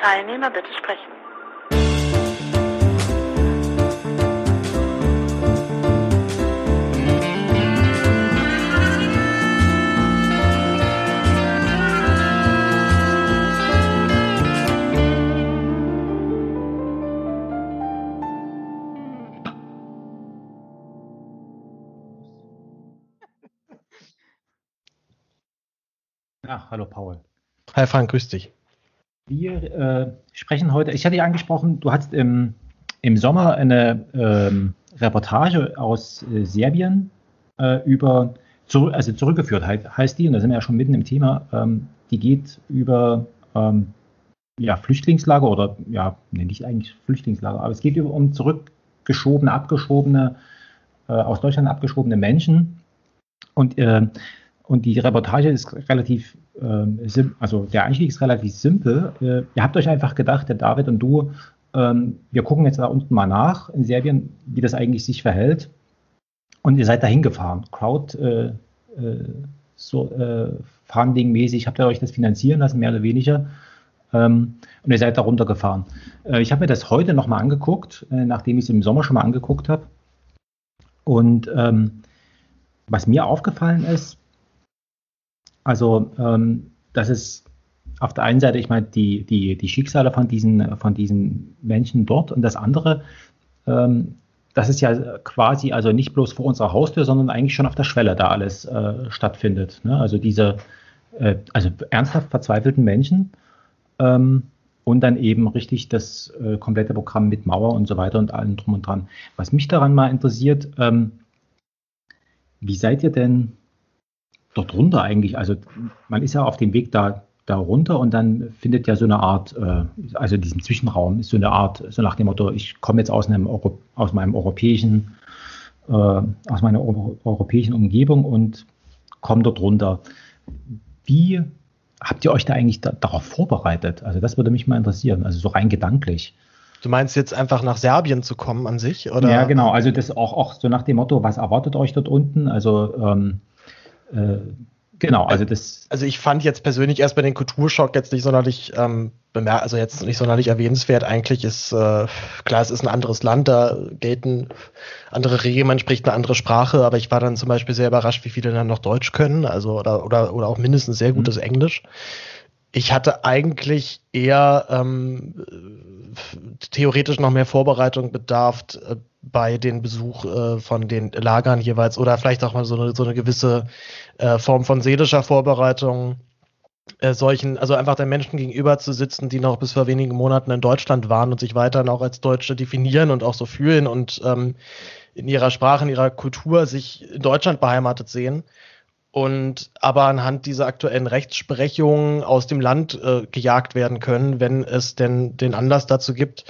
Teilnehmer bitte sprechen. Ja, hallo Paul. Hi Frank, grüß dich. Wir äh, sprechen heute, ich hatte ja angesprochen, du hast im, im Sommer eine ähm, Reportage aus äh, Serbien äh, über, zu, also zurückgeführt heißt die, und da sind wir ja schon mitten im Thema, ähm, die geht über ähm, ja, Flüchtlingslager oder, ja, nee, nicht eigentlich Flüchtlingslager, aber es geht über, um zurückgeschobene, abgeschobene, äh, aus Deutschland abgeschobene Menschen. Und äh, und die Reportage ist relativ, also der Einstieg ist relativ simpel. Äh, ihr habt euch einfach gedacht, der David und du, ähm, wir gucken jetzt da unten mal nach in Serbien, wie das eigentlich sich verhält. Und ihr seid dahin gefahren. Crowd äh, äh so äh, Funding-mäßig habt ihr euch das finanzieren lassen, mehr oder weniger. Ähm, und ihr seid da runtergefahren. Äh, ich habe mir das heute nochmal angeguckt, äh, nachdem ich es im Sommer schon mal angeguckt habe. Und ähm, was mir aufgefallen ist, also ähm, das ist auf der einen Seite, ich meine, die, die, die Schicksale von diesen, von diesen Menschen dort und das andere, ähm, das ist ja quasi also nicht bloß vor unserer Haustür, sondern eigentlich schon auf der Schwelle da alles äh, stattfindet. Ne? Also diese äh, also ernsthaft verzweifelten Menschen ähm, und dann eben richtig das äh, komplette Programm mit Mauer und so weiter und allem drum und dran. Was mich daran mal interessiert, ähm, wie seid ihr denn dort runter eigentlich? Also man ist ja auf dem Weg da, da runter und dann findet ja so eine Art, äh, also diesem Zwischenraum ist so eine Art, so nach dem Motto, ich komme jetzt aus, einem Euro, aus meinem europäischen, äh, aus meiner Euro, europäischen Umgebung und komme dort runter. Wie habt ihr euch da eigentlich da, darauf vorbereitet? Also das würde mich mal interessieren, also so rein gedanklich. Du meinst jetzt einfach nach Serbien zu kommen an sich? Oder? Ja, genau. Also das auch, auch so nach dem Motto, was erwartet euch dort unten? Also ähm, äh, genau, also das. Also ich fand jetzt persönlich erst bei den Kulturschock jetzt nicht sonderlich ähm, bemerkt, also jetzt nicht sonderlich erwähnenswert. Eigentlich ist äh, klar, es ist ein anderes Land, da gelten andere Regeln, man spricht eine andere Sprache, aber ich war dann zum Beispiel sehr überrascht, wie viele dann noch Deutsch können, also oder oder, oder auch mindestens sehr gutes mhm. Englisch. Ich hatte eigentlich eher ähm, theoretisch noch mehr Vorbereitung bedarf äh, bei den Besuch äh, von den Lagern jeweils oder vielleicht auch mal so eine, so eine gewisse äh, Form von seelischer Vorbereitung äh, solchen, also einfach den Menschen gegenüber zu sitzen, die noch bis vor wenigen Monaten in Deutschland waren und sich weiterhin auch als Deutsche definieren und auch so fühlen und ähm, in ihrer Sprache, in ihrer Kultur sich in Deutschland beheimatet sehen und aber anhand dieser aktuellen Rechtsprechungen aus dem Land äh, gejagt werden können, wenn es denn den Anlass dazu gibt.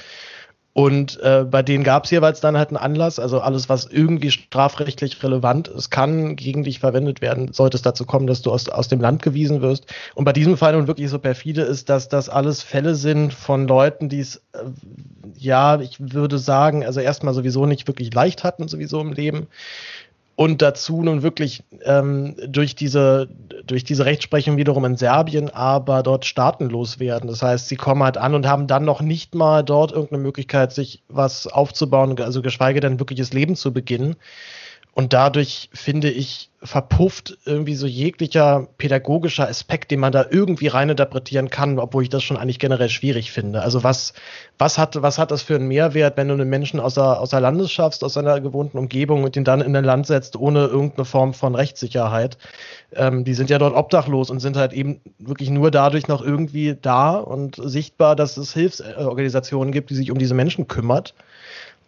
Und äh, bei denen gab es jeweils dann halt einen Anlass, also alles, was irgendwie strafrechtlich relevant ist, kann gegen dich verwendet werden, sollte es dazu kommen, dass du aus, aus dem Land gewiesen wirst. Und bei diesem Fall nun wirklich so perfide ist, dass das alles Fälle sind von Leuten, die es, äh, ja, ich würde sagen, also erstmal sowieso nicht wirklich leicht hatten, sowieso im Leben und dazu nun wirklich ähm, durch diese durch diese Rechtsprechung wiederum in Serbien aber dort staatenlos werden. Das heißt, sie kommen halt an und haben dann noch nicht mal dort irgendeine Möglichkeit, sich was aufzubauen, also geschweige denn wirkliches Leben zu beginnen. Und dadurch finde ich, verpufft irgendwie so jeglicher pädagogischer Aspekt, den man da irgendwie reininterpretieren kann, obwohl ich das schon eigentlich generell schwierig finde. Also was, was hat, was hat das für einen Mehrwert, wenn du einen Menschen aus der, aus der Landes schaffst, aus seiner gewohnten Umgebung und ihn dann in ein Land setzt, ohne irgendeine Form von Rechtssicherheit? Ähm, die sind ja dort obdachlos und sind halt eben wirklich nur dadurch noch irgendwie da und sichtbar, dass es Hilfsorganisationen gibt, die sich um diese Menschen kümmert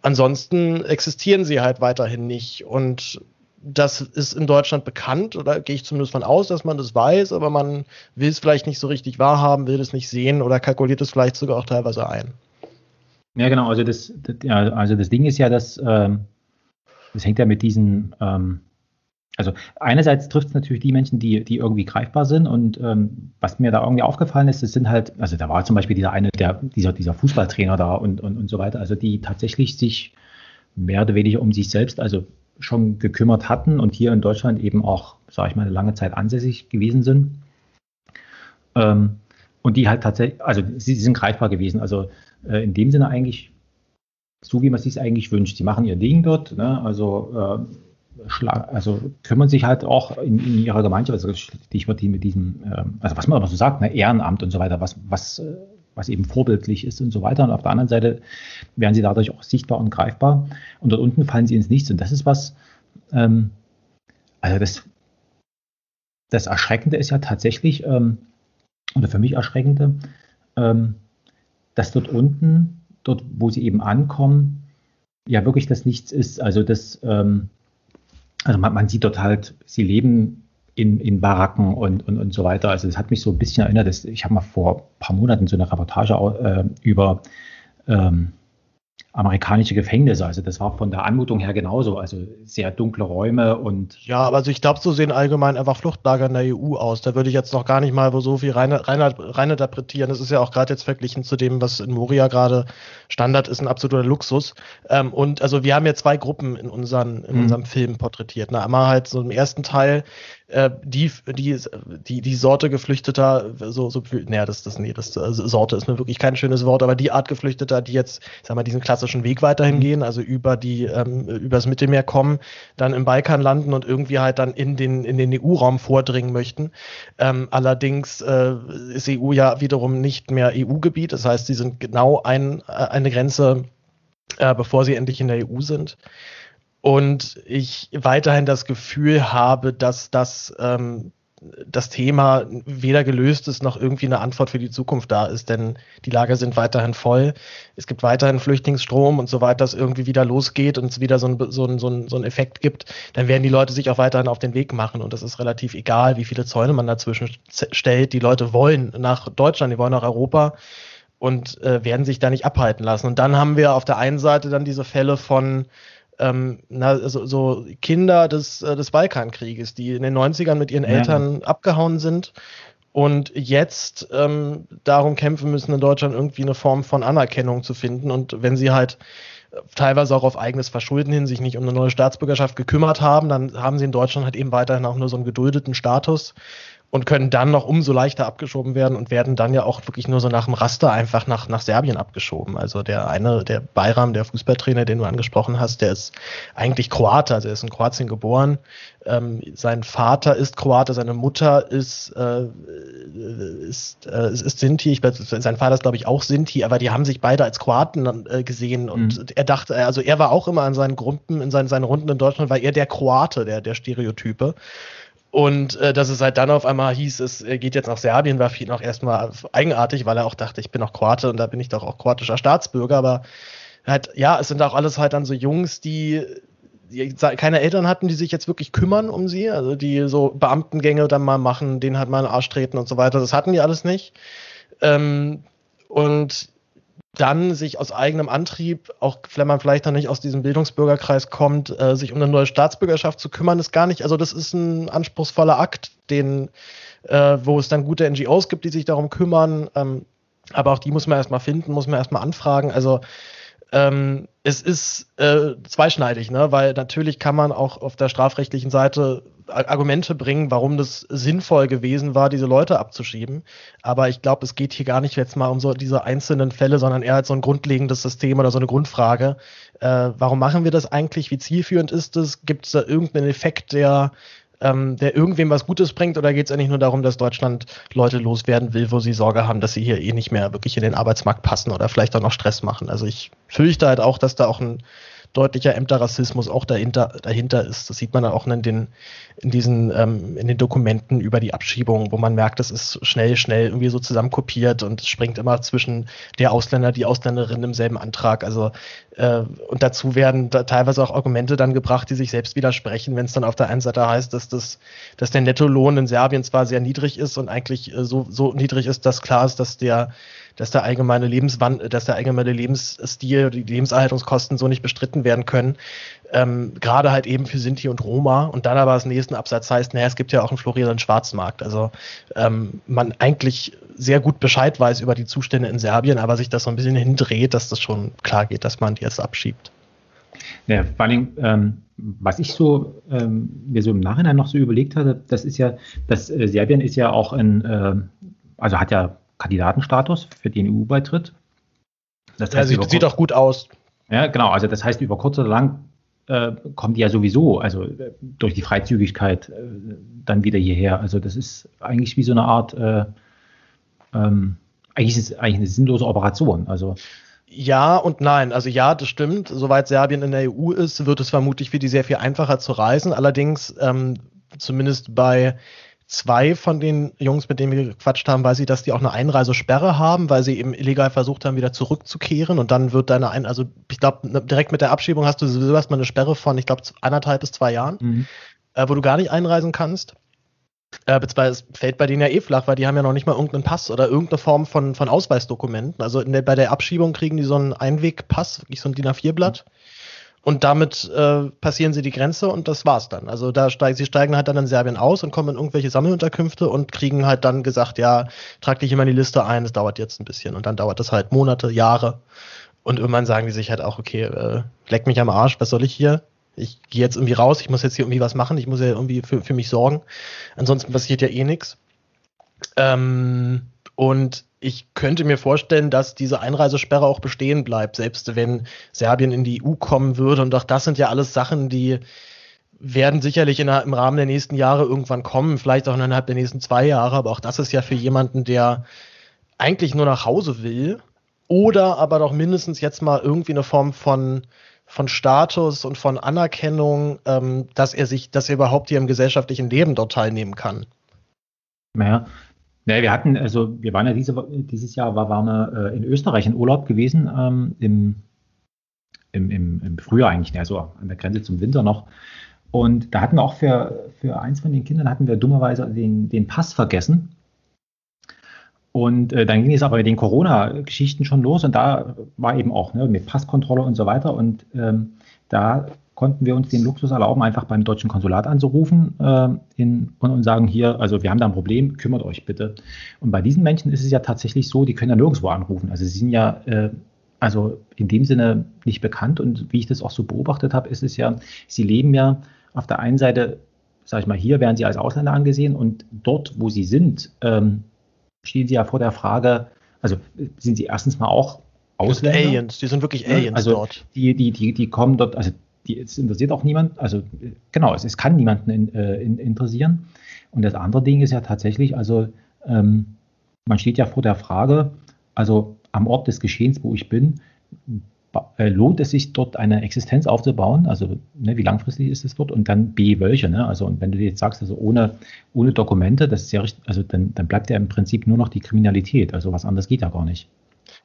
ansonsten existieren sie halt weiterhin nicht. Und das ist in Deutschland bekannt, oder gehe ich zumindest von aus, dass man das weiß, aber man will es vielleicht nicht so richtig wahrhaben, will es nicht sehen oder kalkuliert es vielleicht sogar auch teilweise ein. Ja, genau, also das, das ja, also das Ding ist ja, dass ähm, das hängt ja mit diesen ähm, also einerseits trifft es natürlich die Menschen, die, die irgendwie greifbar sind und ähm, was mir da irgendwie aufgefallen ist, das sind halt, also da war zum Beispiel dieser eine, der, dieser, dieser Fußballtrainer da und, und, und so weiter, also die tatsächlich sich mehr oder weniger um sich selbst, also schon gekümmert hatten und hier in Deutschland eben auch, sage ich mal, eine lange Zeit ansässig gewesen sind. Ähm, und die halt tatsächlich, also sie, sie sind greifbar gewesen. Also äh, in dem Sinne eigentlich so, wie man es sich eigentlich wünscht. Sie machen ihr Ding dort, ne? also, äh, also kümmern sich halt auch in, in ihrer Gemeinschaft, also Stichwort die mit diesem, äh, also was man immer so sagt, ne? Ehrenamt und so weiter, was, was, äh, was eben vorbildlich ist und so weiter. Und auf der anderen Seite werden sie dadurch auch sichtbar und greifbar. Und dort unten fallen sie ins Nichts. Und das ist was, ähm, also das, das Erschreckende ist ja tatsächlich, ähm, oder für mich Erschreckende, ähm, dass dort unten, dort wo sie eben ankommen, ja wirklich das Nichts ist. Also das, ähm, also man, man, sieht dort halt, sie leben in, in Baracken und, und, und so weiter. Also das hat mich so ein bisschen erinnert, dass ich habe mal vor ein paar Monaten so eine Reportage äh, über ähm, amerikanische Gefängnisse. Also das war von der Anmutung her genauso. Also sehr dunkle Räume und. Ja, aber also ich glaube, so sehen allgemein einfach Fluchtlager in der EU aus. Da würde ich jetzt noch gar nicht mal so viel rein, rein, rein interpretieren. Das ist ja auch gerade jetzt verglichen zu dem, was in Moria gerade Standard ist, ein absoluter Luxus. Ähm, und also wir haben ja zwei Gruppen in, unseren, in mhm. unserem Film porträtiert. Ne? Einmal halt so im ersten Teil äh, die, die, die, die Sorte Geflüchteter, so, so, naja, das, das, nee, das, also Sorte ist mir wirklich kein schönes Wort, aber die Art Geflüchteter, die jetzt, sag mal, diesen klassischen Weg weiterhin gehen, also über die, ähm, übers Mittelmeer kommen, dann im Balkan landen und irgendwie halt dann in den, in den EU-Raum vordringen möchten. Ähm, allerdings äh, ist EU ja wiederum nicht mehr EU-Gebiet, das heißt, sie sind genau ein, äh, eine Grenze, äh, bevor sie endlich in der EU sind und ich weiterhin das Gefühl habe, dass das ähm, das Thema weder gelöst ist noch irgendwie eine Antwort für die Zukunft da ist, denn die Lager sind weiterhin voll. Es gibt weiterhin Flüchtlingsstrom und sobald das irgendwie wieder losgeht und es wieder so einen so ein, so ein, so ein Effekt gibt, dann werden die Leute sich auch weiterhin auf den Weg machen und das ist relativ egal, wie viele Zäune man dazwischen stellt. Die Leute wollen nach Deutschland, die wollen nach Europa und äh, werden sich da nicht abhalten lassen. Und dann haben wir auf der einen Seite dann diese Fälle von ähm, na, so, so Kinder des, äh, des Balkankrieges, die in den 90ern mit ihren ja. Eltern abgehauen sind und jetzt ähm, darum kämpfen müssen, in Deutschland irgendwie eine Form von Anerkennung zu finden. Und wenn sie halt äh, teilweise auch auf eigenes Verschulden hin sich nicht um eine neue Staatsbürgerschaft gekümmert haben, dann haben sie in Deutschland halt eben weiterhin auch nur so einen geduldeten Status und können dann noch umso leichter abgeschoben werden und werden dann ja auch wirklich nur so nach dem Raster einfach nach, nach Serbien abgeschoben. Also der eine, der Bayram, der Fußballtrainer, den du angesprochen hast, der ist eigentlich Kroate, also er ist in Kroatien geboren. Ähm, sein Vater ist Kroate, seine Mutter ist, äh, ist, äh, ist Sinti. Ich, sein Vater ist, glaube ich, auch Sinti, aber die haben sich beide als Kroaten äh, gesehen und mhm. er dachte, also er war auch immer an seinen Gruppen, in seinen, seinen Runden in Deutschland, war er der Kroate, der, der Stereotype. Und äh, dass es halt dann auf einmal hieß, es geht jetzt nach Serbien, war für ihn auch erstmal eigenartig, weil er auch dachte, ich bin auch Kroate und da bin ich doch auch kroatischer Staatsbürger. Aber halt, ja, es sind auch alles halt dann so Jungs, die, die keine Eltern hatten, die sich jetzt wirklich kümmern um sie, also die so Beamtengänge dann mal machen, denen halt mal einen Arsch treten und so weiter. Das hatten die alles nicht. Ähm, und dann sich aus eigenem Antrieb, auch wenn man vielleicht noch nicht aus diesem Bildungsbürgerkreis kommt, äh, sich um eine neue Staatsbürgerschaft zu kümmern, ist gar nicht, also das ist ein anspruchsvoller Akt, den, äh, wo es dann gute NGOs gibt, die sich darum kümmern, ähm, aber auch die muss man erstmal finden, muss man erstmal anfragen. Also ähm, es ist äh, zweischneidig, ne? weil natürlich kann man auch auf der strafrechtlichen Seite Argumente bringen, warum das sinnvoll gewesen war, diese Leute abzuschieben. Aber ich glaube, es geht hier gar nicht jetzt mal um so diese einzelnen Fälle, sondern eher als so ein grundlegendes System oder so eine Grundfrage. Äh, warum machen wir das eigentlich? Wie zielführend ist es? Gibt es da irgendeinen Effekt, der ähm, der irgendwem was Gutes bringt, oder geht es eigentlich nur darum, dass Deutschland Leute loswerden will, wo sie Sorge haben, dass sie hier eh nicht mehr wirklich in den Arbeitsmarkt passen oder vielleicht auch noch Stress machen? Also ich fürchte halt auch, dass da auch ein deutlicher Ämterrassismus auch dahinter, dahinter ist. Das sieht man auch in den, in diesen, ähm, in den Dokumenten über die Abschiebung, wo man merkt, das ist schnell, schnell irgendwie so zusammenkopiert und es springt immer zwischen der Ausländer, die Ausländerin im selben Antrag. Also äh, und dazu werden da teilweise auch Argumente dann gebracht, die sich selbst widersprechen, wenn es dann auf der einen Seite heißt, dass das, dass der Nettolohn in Serbien zwar sehr niedrig ist und eigentlich äh, so, so niedrig ist, dass klar ist, dass der dass der allgemeine Lebenswand, dass der allgemeine Lebensstil, die Lebenserhaltungskosten so nicht bestritten werden können. Ähm, Gerade halt eben für Sinti und Roma. Und dann aber das nächsten Absatz heißt, naja, es gibt ja auch einen florierenden Schwarzmarkt. Also ähm, man eigentlich sehr gut Bescheid weiß über die Zustände in Serbien, aber sich das so ein bisschen hindreht, dass das schon klar geht, dass man die jetzt abschiebt. Ja, vor allem, ähm, was ich so ähm, mir so im Nachhinein noch so überlegt hatte, das ist ja, dass äh, Serbien ist ja auch ein, äh, also hat ja Kandidatenstatus für den EU-Beitritt. Das heißt, ja, sieht, sieht auch gut aus. Ja, genau. Also das heißt, über kurz oder lang äh, kommen die ja sowieso, also äh, durch die Freizügigkeit äh, dann wieder hierher. Also das ist eigentlich wie so eine Art, äh, ähm, eigentlich ist es eigentlich eine sinnlose Operation. Also ja und nein. Also ja, das stimmt. Soweit Serbien in der EU ist, wird es vermutlich für die sehr viel einfacher zu reisen. Allerdings, ähm, zumindest bei zwei von den Jungs, mit denen wir gequatscht haben, weiß ich, dass die auch eine Einreisesperre haben, weil sie eben illegal versucht haben, wieder zurückzukehren. Und dann wird deine ein, also ich glaube, ne, direkt mit der Abschiebung hast du sowieso erstmal eine Sperre von, ich glaube, anderthalb bis zwei Jahren, mhm. äh, wo du gar nicht einreisen kannst. Äh, beziehungsweise es fällt bei denen ja eh flach, weil die haben ja noch nicht mal irgendeinen Pass oder irgendeine Form von, von Ausweisdokumenten. Also der, bei der Abschiebung kriegen die so einen Einwegpass, wirklich so ein DIN A4-Blatt. Und damit äh, passieren sie die Grenze und das war's dann. Also da steigen sie steigen halt dann in Serbien aus und kommen in irgendwelche Sammelunterkünfte und kriegen halt dann gesagt, ja, trag dich immer in die Liste ein, es dauert jetzt ein bisschen. Und dann dauert das halt Monate, Jahre. Und irgendwann sagen die sich halt auch, okay, äh, leck mich am Arsch, was soll ich hier? Ich gehe jetzt irgendwie raus, ich muss jetzt hier irgendwie was machen, ich muss ja irgendwie für, für mich sorgen. Ansonsten passiert ja eh nichts. Ähm, und ich könnte mir vorstellen, dass diese Einreisesperre auch bestehen bleibt, selbst wenn Serbien in die EU kommen würde. Und auch das sind ja alles Sachen, die werden sicherlich in, im Rahmen der nächsten Jahre irgendwann kommen, vielleicht auch innerhalb der nächsten zwei Jahre. Aber auch das ist ja für jemanden, der eigentlich nur nach Hause will oder aber doch mindestens jetzt mal irgendwie eine Form von von Status und von Anerkennung, ähm, dass er sich, dass er überhaupt hier im gesellschaftlichen Leben dort teilnehmen kann. Naja, naja, wir hatten, also wir waren ja diese, dieses Jahr war, waren wir äh, in Österreich in Urlaub gewesen, ähm, im, im, im, im Frühjahr eigentlich, also an der Grenze zum Winter noch. Und da hatten wir auch für, für eins von den Kindern hatten wir dummerweise den, den Pass vergessen. Und äh, dann ging es aber mit den Corona-Geschichten schon los und da war eben auch ne, mit Passkontrolle und so weiter. Und ähm, da konnten wir uns den Luxus erlauben, einfach beim deutschen Konsulat anzurufen äh, in, und, und, sagen hier, also wir haben da ein Problem, kümmert euch bitte. Und bei diesen Menschen ist es ja tatsächlich so, die können ja nirgendwo anrufen. Also sie sind ja äh, also in dem Sinne nicht bekannt und wie ich das auch so beobachtet habe, ist es ja, sie leben ja auf der einen Seite, sage ich mal, hier werden sie als Ausländer angesehen und dort, wo sie sind, ähm, stehen sie ja vor der Frage, also sind sie erstens mal auch Ausländer. Aliens, die sind wirklich Aliens also dort. Die, die, die, die kommen dort, also die, es interessiert auch niemand, also genau, es, es kann niemanden in, äh, in, interessieren. Und das andere Ding ist ja tatsächlich, also ähm, man steht ja vor der Frage, also am Ort des Geschehens, wo ich bin, äh, lohnt es sich dort eine Existenz aufzubauen? Also ne, wie langfristig ist es dort? Und dann B, welche? Ne? Also und wenn du jetzt sagst, also ohne, ohne Dokumente, das ist ja richtig, also dann, dann bleibt ja im Prinzip nur noch die Kriminalität. Also was anderes geht ja gar nicht.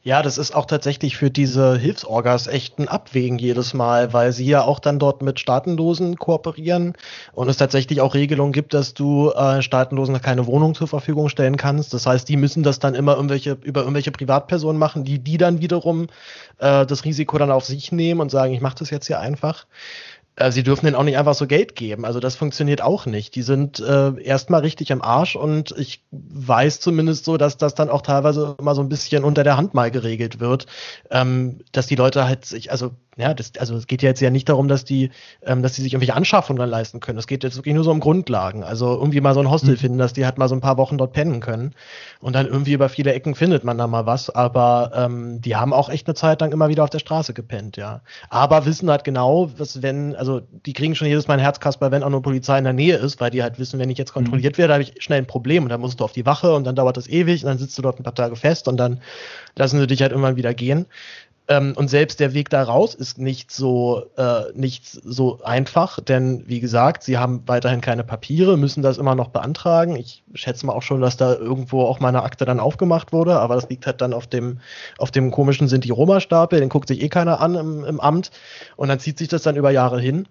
Ja, das ist auch tatsächlich für diese Hilfsorgas echt ein Abwägen jedes Mal, weil sie ja auch dann dort mit Staatenlosen kooperieren und es tatsächlich auch Regelungen gibt, dass du äh, Staatenlosen keine Wohnung zur Verfügung stellen kannst. Das heißt, die müssen das dann immer irgendwelche, über irgendwelche Privatpersonen machen, die die dann wiederum äh, das Risiko dann auf sich nehmen und sagen, ich mache das jetzt hier einfach. Äh, sie dürfen denen auch nicht einfach so Geld geben. Also das funktioniert auch nicht. Die sind äh, erstmal richtig am Arsch und ich weiß zumindest so, dass das dann auch teilweise immer so ein bisschen unter der Hand mal geregelt wird, ähm, dass die Leute halt sich, also ja, das, also es geht ja jetzt ja nicht darum, dass die, ähm, dass die sich irgendwelche Anschaffungen leisten können. Es geht jetzt wirklich nur so um Grundlagen. Also irgendwie mal so ein Hostel mhm. finden, dass die halt mal so ein paar Wochen dort pennen können. Und dann irgendwie über viele Ecken findet man da mal was. Aber ähm, die haben auch echt eine Zeit lang immer wieder auf der Straße gepennt, ja. Aber wissen halt genau, was wenn, also die kriegen schon jedes Mal ein Herzkasper, wenn auch nur Polizei in der Nähe ist, weil die halt wissen, wenn ich jetzt kontrolliert mhm. werde, habe ich schnell ein Problem und dann musst du auf die Wache und dann dauert das ewig und dann sitzt du dort ein paar Tage fest und dann lassen sie dich halt irgendwann wieder gehen. Ähm, und selbst der Weg da raus ist nicht so, äh, nicht so einfach, denn wie gesagt, sie haben weiterhin keine Papiere, müssen das immer noch beantragen. Ich schätze mal auch schon, dass da irgendwo auch meine Akte dann aufgemacht wurde, aber das liegt halt dann auf dem, auf dem komischen Sinti-Roma-Stapel, den guckt sich eh keiner an im, im Amt und dann zieht sich das dann über Jahre hin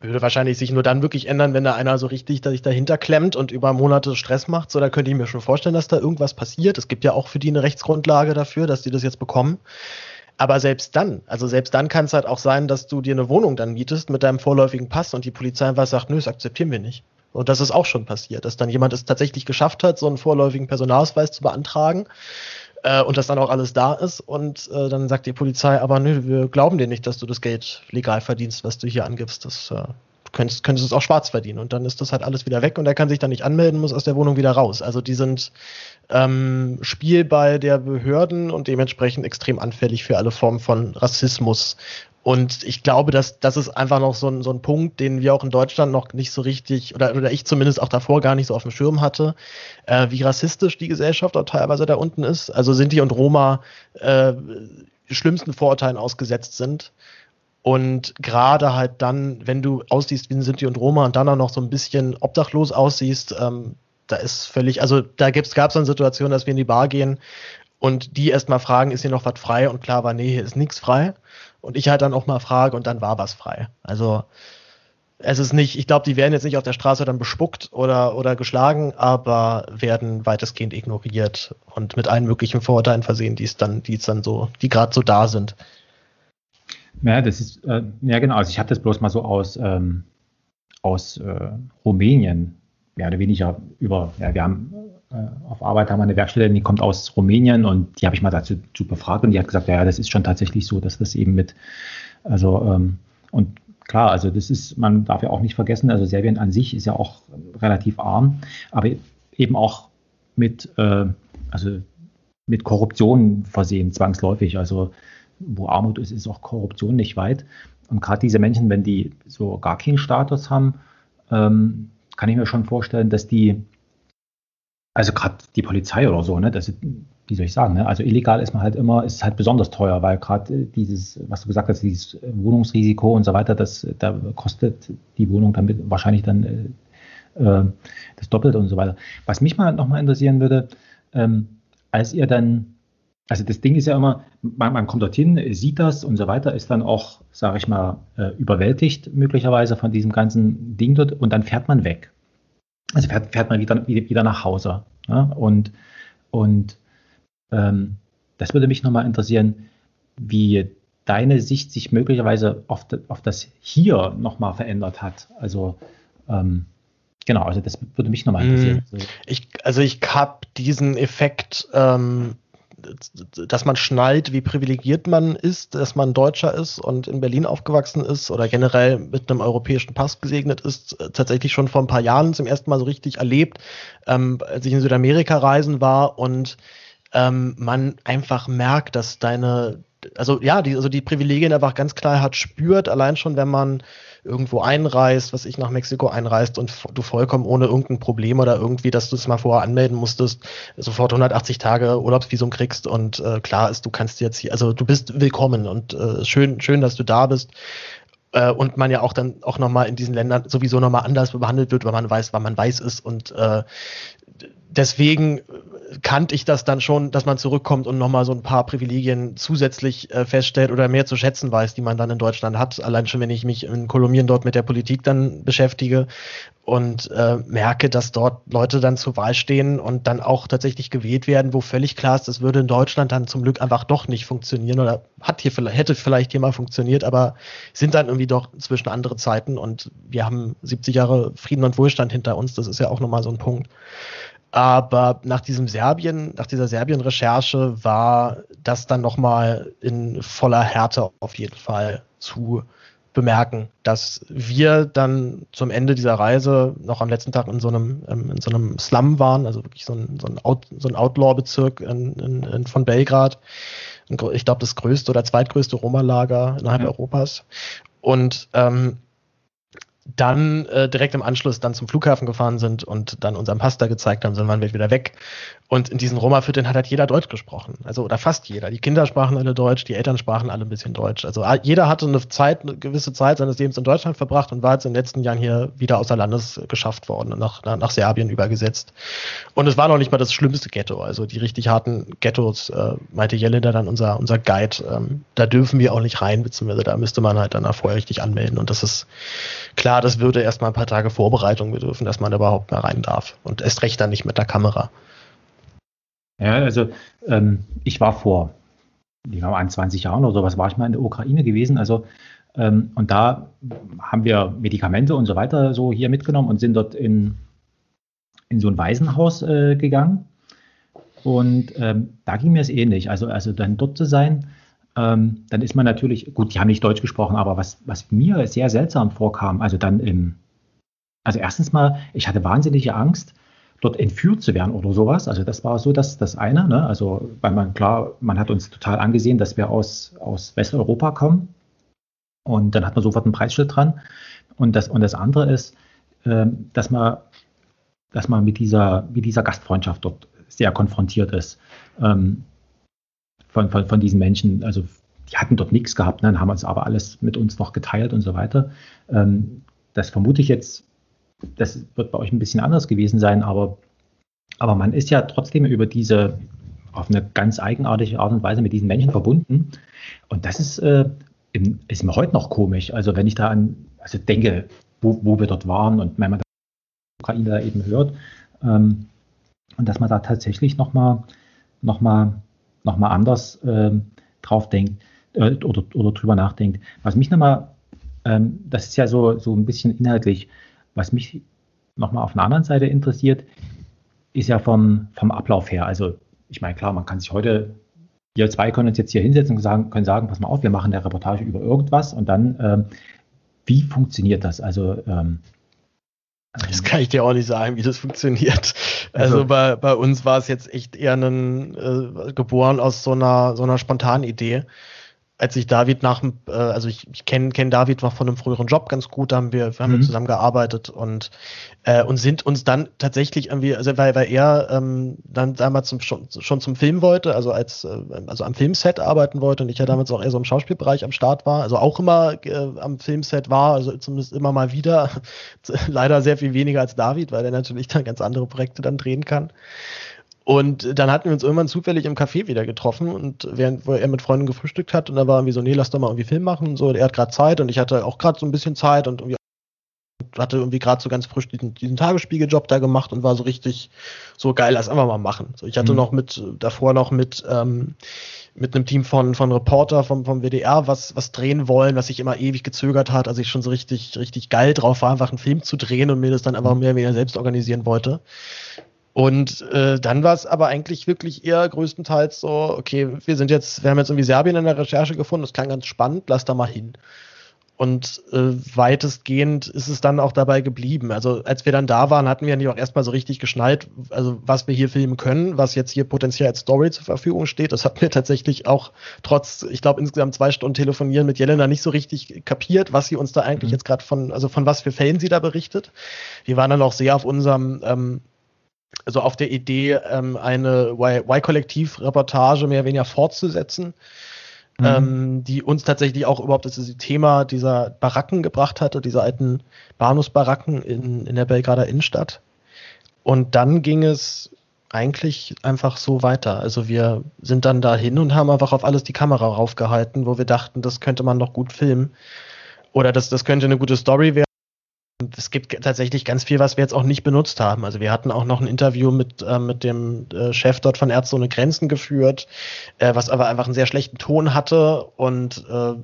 würde wahrscheinlich sich nur dann wirklich ändern, wenn da einer so richtig sich dahinter klemmt und über Monate Stress macht. So, da könnte ich mir schon vorstellen, dass da irgendwas passiert. Es gibt ja auch für die eine Rechtsgrundlage dafür, dass die das jetzt bekommen. Aber selbst dann, also selbst dann kann es halt auch sein, dass du dir eine Wohnung dann mietest mit deinem vorläufigen Pass und die Polizei einfach sagt, nö, das akzeptieren wir nicht. Und das ist auch schon passiert, dass dann jemand es tatsächlich geschafft hat, so einen vorläufigen Personalausweis zu beantragen äh, und das dann auch alles da ist und äh, dann sagt die Polizei, aber nö, wir glauben dir nicht, dass du das Geld legal verdienst, was du hier angibst. Das äh, könntest, könntest es auch schwarz verdienen und dann ist das halt alles wieder weg und er kann sich dann nicht anmelden, muss aus der Wohnung wieder raus. Also die sind ähm, Spielball der Behörden und dementsprechend extrem anfällig für alle Formen von Rassismus. Und ich glaube, dass das ist einfach noch so ein, so ein Punkt, den wir auch in Deutschland noch nicht so richtig, oder, oder ich zumindest auch davor gar nicht so auf dem Schirm hatte, äh, wie rassistisch die Gesellschaft auch teilweise da unten ist. Also Sinti und Roma äh, schlimmsten Vorurteilen ausgesetzt sind. Und gerade halt dann, wenn du aussiehst wie ein Sinti und Roma und dann auch noch so ein bisschen obdachlos aussiehst, ähm, da ist völlig, also da gab es dann Situationen, dass wir in die Bar gehen und die erstmal fragen, ist hier noch was frei? Und klar war, nee, hier ist nichts frei. Und ich halt dann auch mal frage und dann war was frei. Also es ist nicht, ich glaube, die werden jetzt nicht auf der Straße dann bespuckt oder, oder geschlagen, aber werden weitestgehend ignoriert und mit allen möglichen Vorurteilen versehen, die es dann, die es dann so, die gerade so da sind. Ja, das ist, äh, ja genau, also ich habe das bloß mal so aus, ähm, aus äh, Rumänien, mehr oder weniger über, ja, wir haben äh, auf Arbeit haben wir eine Werkstättin, die kommt aus Rumänien und die habe ich mal dazu befragt und die hat gesagt, ja, das ist schon tatsächlich so, dass das eben mit, also ähm, und klar, also das ist, man darf ja auch nicht vergessen, also Serbien an sich ist ja auch relativ arm, aber eben auch mit, äh, also mit Korruption versehen, zwangsläufig. Also wo Armut ist, ist auch Korruption nicht weit. Und gerade diese Menschen, wenn die so gar keinen Status haben, ähm, kann ich mir schon vorstellen, dass die, also gerade die Polizei oder so, ne, das, wie soll ich sagen, ne, also illegal ist man halt immer, ist halt besonders teuer, weil gerade dieses, was du gesagt hast, dieses Wohnungsrisiko und so weiter, das, da kostet die Wohnung damit wahrscheinlich dann äh, äh das Doppelte und so weiter. Was mich mal nochmal interessieren würde, ähm, als ihr dann also das Ding ist ja immer, man, man, kommt dorthin, sieht das und so weiter, ist dann auch, sage ich mal, äh, überwältigt möglicherweise von diesem ganzen Ding dort und dann fährt man weg. Also fährt, fährt man wieder, wieder nach Hause. Ja? Und, und ähm, das würde mich nochmal interessieren, wie deine Sicht sich möglicherweise auf, auf das Hier nochmal verändert hat. Also ähm, genau, also das würde mich nochmal interessieren. Mhm. Ich, also ich habe diesen Effekt ähm, dass man schnallt, wie privilegiert man ist, dass man Deutscher ist und in Berlin aufgewachsen ist oder generell mit einem europäischen Pass gesegnet ist, äh, tatsächlich schon vor ein paar Jahren zum ersten Mal so richtig erlebt, ähm, als ich in Südamerika reisen war und ähm, man einfach merkt, dass deine, also ja, die, also die Privilegien einfach ganz klar hat spürt, allein schon, wenn man irgendwo einreist, was ich nach Mexiko einreist und du vollkommen ohne irgendein Problem oder irgendwie, dass du es mal vorher anmelden musstest, sofort 180 Tage Urlaubsvisum kriegst und äh, klar ist, du kannst jetzt hier, also du bist willkommen und äh, schön, schön, dass du da bist äh, und man ja auch dann auch nochmal in diesen Ländern sowieso nochmal anders behandelt wird, weil man weiß, wann man weiß ist und äh, deswegen kannte ich das dann schon, dass man zurückkommt und nochmal so ein paar Privilegien zusätzlich äh, feststellt oder mehr zu schätzen weiß, die man dann in Deutschland hat. Allein schon, wenn ich mich in Kolumbien dort mit der Politik dann beschäftige und äh, merke, dass dort Leute dann zur Wahl stehen und dann auch tatsächlich gewählt werden, wo völlig klar ist, das würde in Deutschland dann zum Glück einfach doch nicht funktionieren oder hat hier hätte vielleicht hier mal funktioniert, aber sind dann irgendwie doch zwischen andere Zeiten und wir haben 70 Jahre Frieden und Wohlstand hinter uns. Das ist ja auch nochmal so ein Punkt. Aber nach diesem Serbien, nach dieser Serbien-Recherche war das dann nochmal in voller Härte auf jeden Fall zu bemerken, dass wir dann zum Ende dieser Reise noch am letzten Tag in so einem, ähm, in so einem Slum waren, also wirklich so ein, so ein, Out, so ein Outlaw-Bezirk in, in, in, von Belgrad. Ich glaube, das größte oder zweitgrößte Roma-Lager innerhalb mhm. Europas. Und ähm, dann äh, direkt im Anschluss dann zum Flughafen gefahren sind und dann unseren Pasta gezeigt haben, dann waren wir wieder weg. Und in diesen Roma-Vierteln hat halt jeder Deutsch gesprochen. Also, oder fast jeder. Die Kinder sprachen alle Deutsch, die Eltern sprachen alle ein bisschen Deutsch. Also, jeder hatte eine Zeit, eine gewisse Zeit seines Lebens in Deutschland verbracht und war jetzt in den letzten Jahren hier wieder außer Landes geschafft worden und nach, nach, Serbien übergesetzt. Und es war noch nicht mal das schlimmste Ghetto. Also, die richtig harten Ghettos, äh, meinte Jellinder dann unser, unser Guide, ähm, da dürfen wir auch nicht rein, beziehungsweise da müsste man halt dann vorher richtig anmelden. Und das ist klar, das würde erstmal ein paar Tage Vorbereitung bedürfen, dass man überhaupt mal rein darf. Und erst recht dann nicht mit der Kamera. Ja, also ähm, ich war vor, ich glaube, 21 Jahren oder sowas, war ich mal in der Ukraine gewesen. Also ähm, und da haben wir Medikamente und so weiter so hier mitgenommen und sind dort in, in so ein Waisenhaus äh, gegangen. Und ähm, da ging mir es ähnlich. Also, also dann dort zu sein, ähm, dann ist man natürlich, gut, die haben nicht Deutsch gesprochen, aber was, was mir sehr seltsam vorkam, also dann im, also erstens mal, ich hatte wahnsinnige Angst, dort entführt zu werden oder sowas. Also das war so das, das eine. Ne? Also, weil man klar, man hat uns total angesehen, dass wir aus, aus Westeuropa kommen. Und dann hat man sofort ein Preisschild dran. Und das, und das andere ist, äh, dass man, dass man mit dieser, mit dieser Gastfreundschaft dort sehr konfrontiert ist. Ähm, von, von, von diesen Menschen. Also die hatten dort nichts gehabt, ne, dann haben uns aber alles mit uns noch geteilt und so weiter. Ähm, das vermute ich jetzt, das wird bei euch ein bisschen anders gewesen sein, aber, aber man ist ja trotzdem über diese, auf eine ganz eigenartige Art und Weise mit diesen Menschen verbunden. Und das ist, äh, ist mir heute noch komisch. Also wenn ich da an, also denke, wo, wo wir dort waren und wenn man die Ukraine da eben hört, ähm, und dass man da tatsächlich nochmal noch mal nochmal anders ähm, drauf denkt äh, oder, oder drüber nachdenkt. Was mich nochmal, ähm, das ist ja so, so ein bisschen inhaltlich, was mich nochmal auf einer anderen Seite interessiert, ist ja vom, vom Ablauf her. Also ich meine, klar, man kann sich heute, wir zwei können uns jetzt hier hinsetzen und sagen, können sagen, pass mal auf, wir machen eine Reportage über irgendwas und dann, ähm, wie funktioniert das? Also ähm, das kann ich dir auch nicht sagen, wie das funktioniert. Also, also bei, bei uns war es jetzt echt eher ein, äh, geboren aus so einer, so einer spontanen Idee als ich David nach äh, also ich, ich kenne kenn David noch von einem früheren Job ganz gut, da haben wir, wir haben mhm. zusammen gearbeitet und, äh, und sind uns dann tatsächlich irgendwie, also weil, weil er ähm, dann damals zum, schon, schon zum Film wollte, also als äh, also am Filmset arbeiten wollte und ich ja damals auch eher so im Schauspielbereich am Start war, also auch immer äh, am Filmset war, also zumindest immer mal wieder, leider sehr viel weniger als David, weil er natürlich dann ganz andere Projekte dann drehen kann. Und dann hatten wir uns irgendwann zufällig im Café wieder getroffen und während wo er mit Freunden gefrühstückt hat und da war irgendwie so, nee, lass doch mal irgendwie Film machen und so. Und er hat gerade Zeit und ich hatte auch gerade so ein bisschen Zeit und irgendwie hatte irgendwie gerade so ganz frisch diesen, diesen Tagesspiegeljob da gemacht und war so richtig so geil, lass einfach mal machen. So, ich hatte mhm. noch mit, davor noch mit, ähm, mit einem Team von, von Reporter vom, vom WDR was, was drehen wollen, was sich immer ewig gezögert hat, also ich schon so richtig, richtig geil drauf war, einfach einen Film zu drehen und mir das dann einfach mehr oder weniger selbst organisieren wollte. Und äh, dann war es aber eigentlich wirklich eher größtenteils so, okay, wir sind jetzt, wir haben jetzt irgendwie Serbien in der Recherche gefunden, das klang ganz spannend, lass da mal hin. Und äh, weitestgehend ist es dann auch dabei geblieben. Also als wir dann da waren, hatten wir nicht auch erstmal so richtig geschnallt, also was wir hier filmen können, was jetzt hier potenziell als Story zur Verfügung steht. Das hat mir tatsächlich auch trotz, ich glaube, insgesamt zwei Stunden telefonieren mit Jelena nicht so richtig kapiert, was sie uns da eigentlich mhm. jetzt gerade von, also von was für Fällen sie da berichtet. Wir waren dann auch sehr auf unserem ähm, also auf der Idee, ähm, eine Y-Kollektiv-Reportage mehr oder weniger fortzusetzen, mhm. ähm, die uns tatsächlich auch überhaupt das Thema dieser Baracken gebracht hatte, dieser alten Bahnhofsbaracken in, in der Belgrader Innenstadt. Und dann ging es eigentlich einfach so weiter. Also wir sind dann dahin und haben einfach auf alles die Kamera raufgehalten, wo wir dachten, das könnte man noch gut filmen. Oder das, das könnte eine gute Story werden es gibt tatsächlich ganz viel, was wir jetzt auch nicht benutzt haben. Also wir hatten auch noch ein Interview mit, äh, mit dem äh, Chef dort von Ärzte ohne Grenzen geführt, äh, was aber einfach einen sehr schlechten Ton hatte und äh,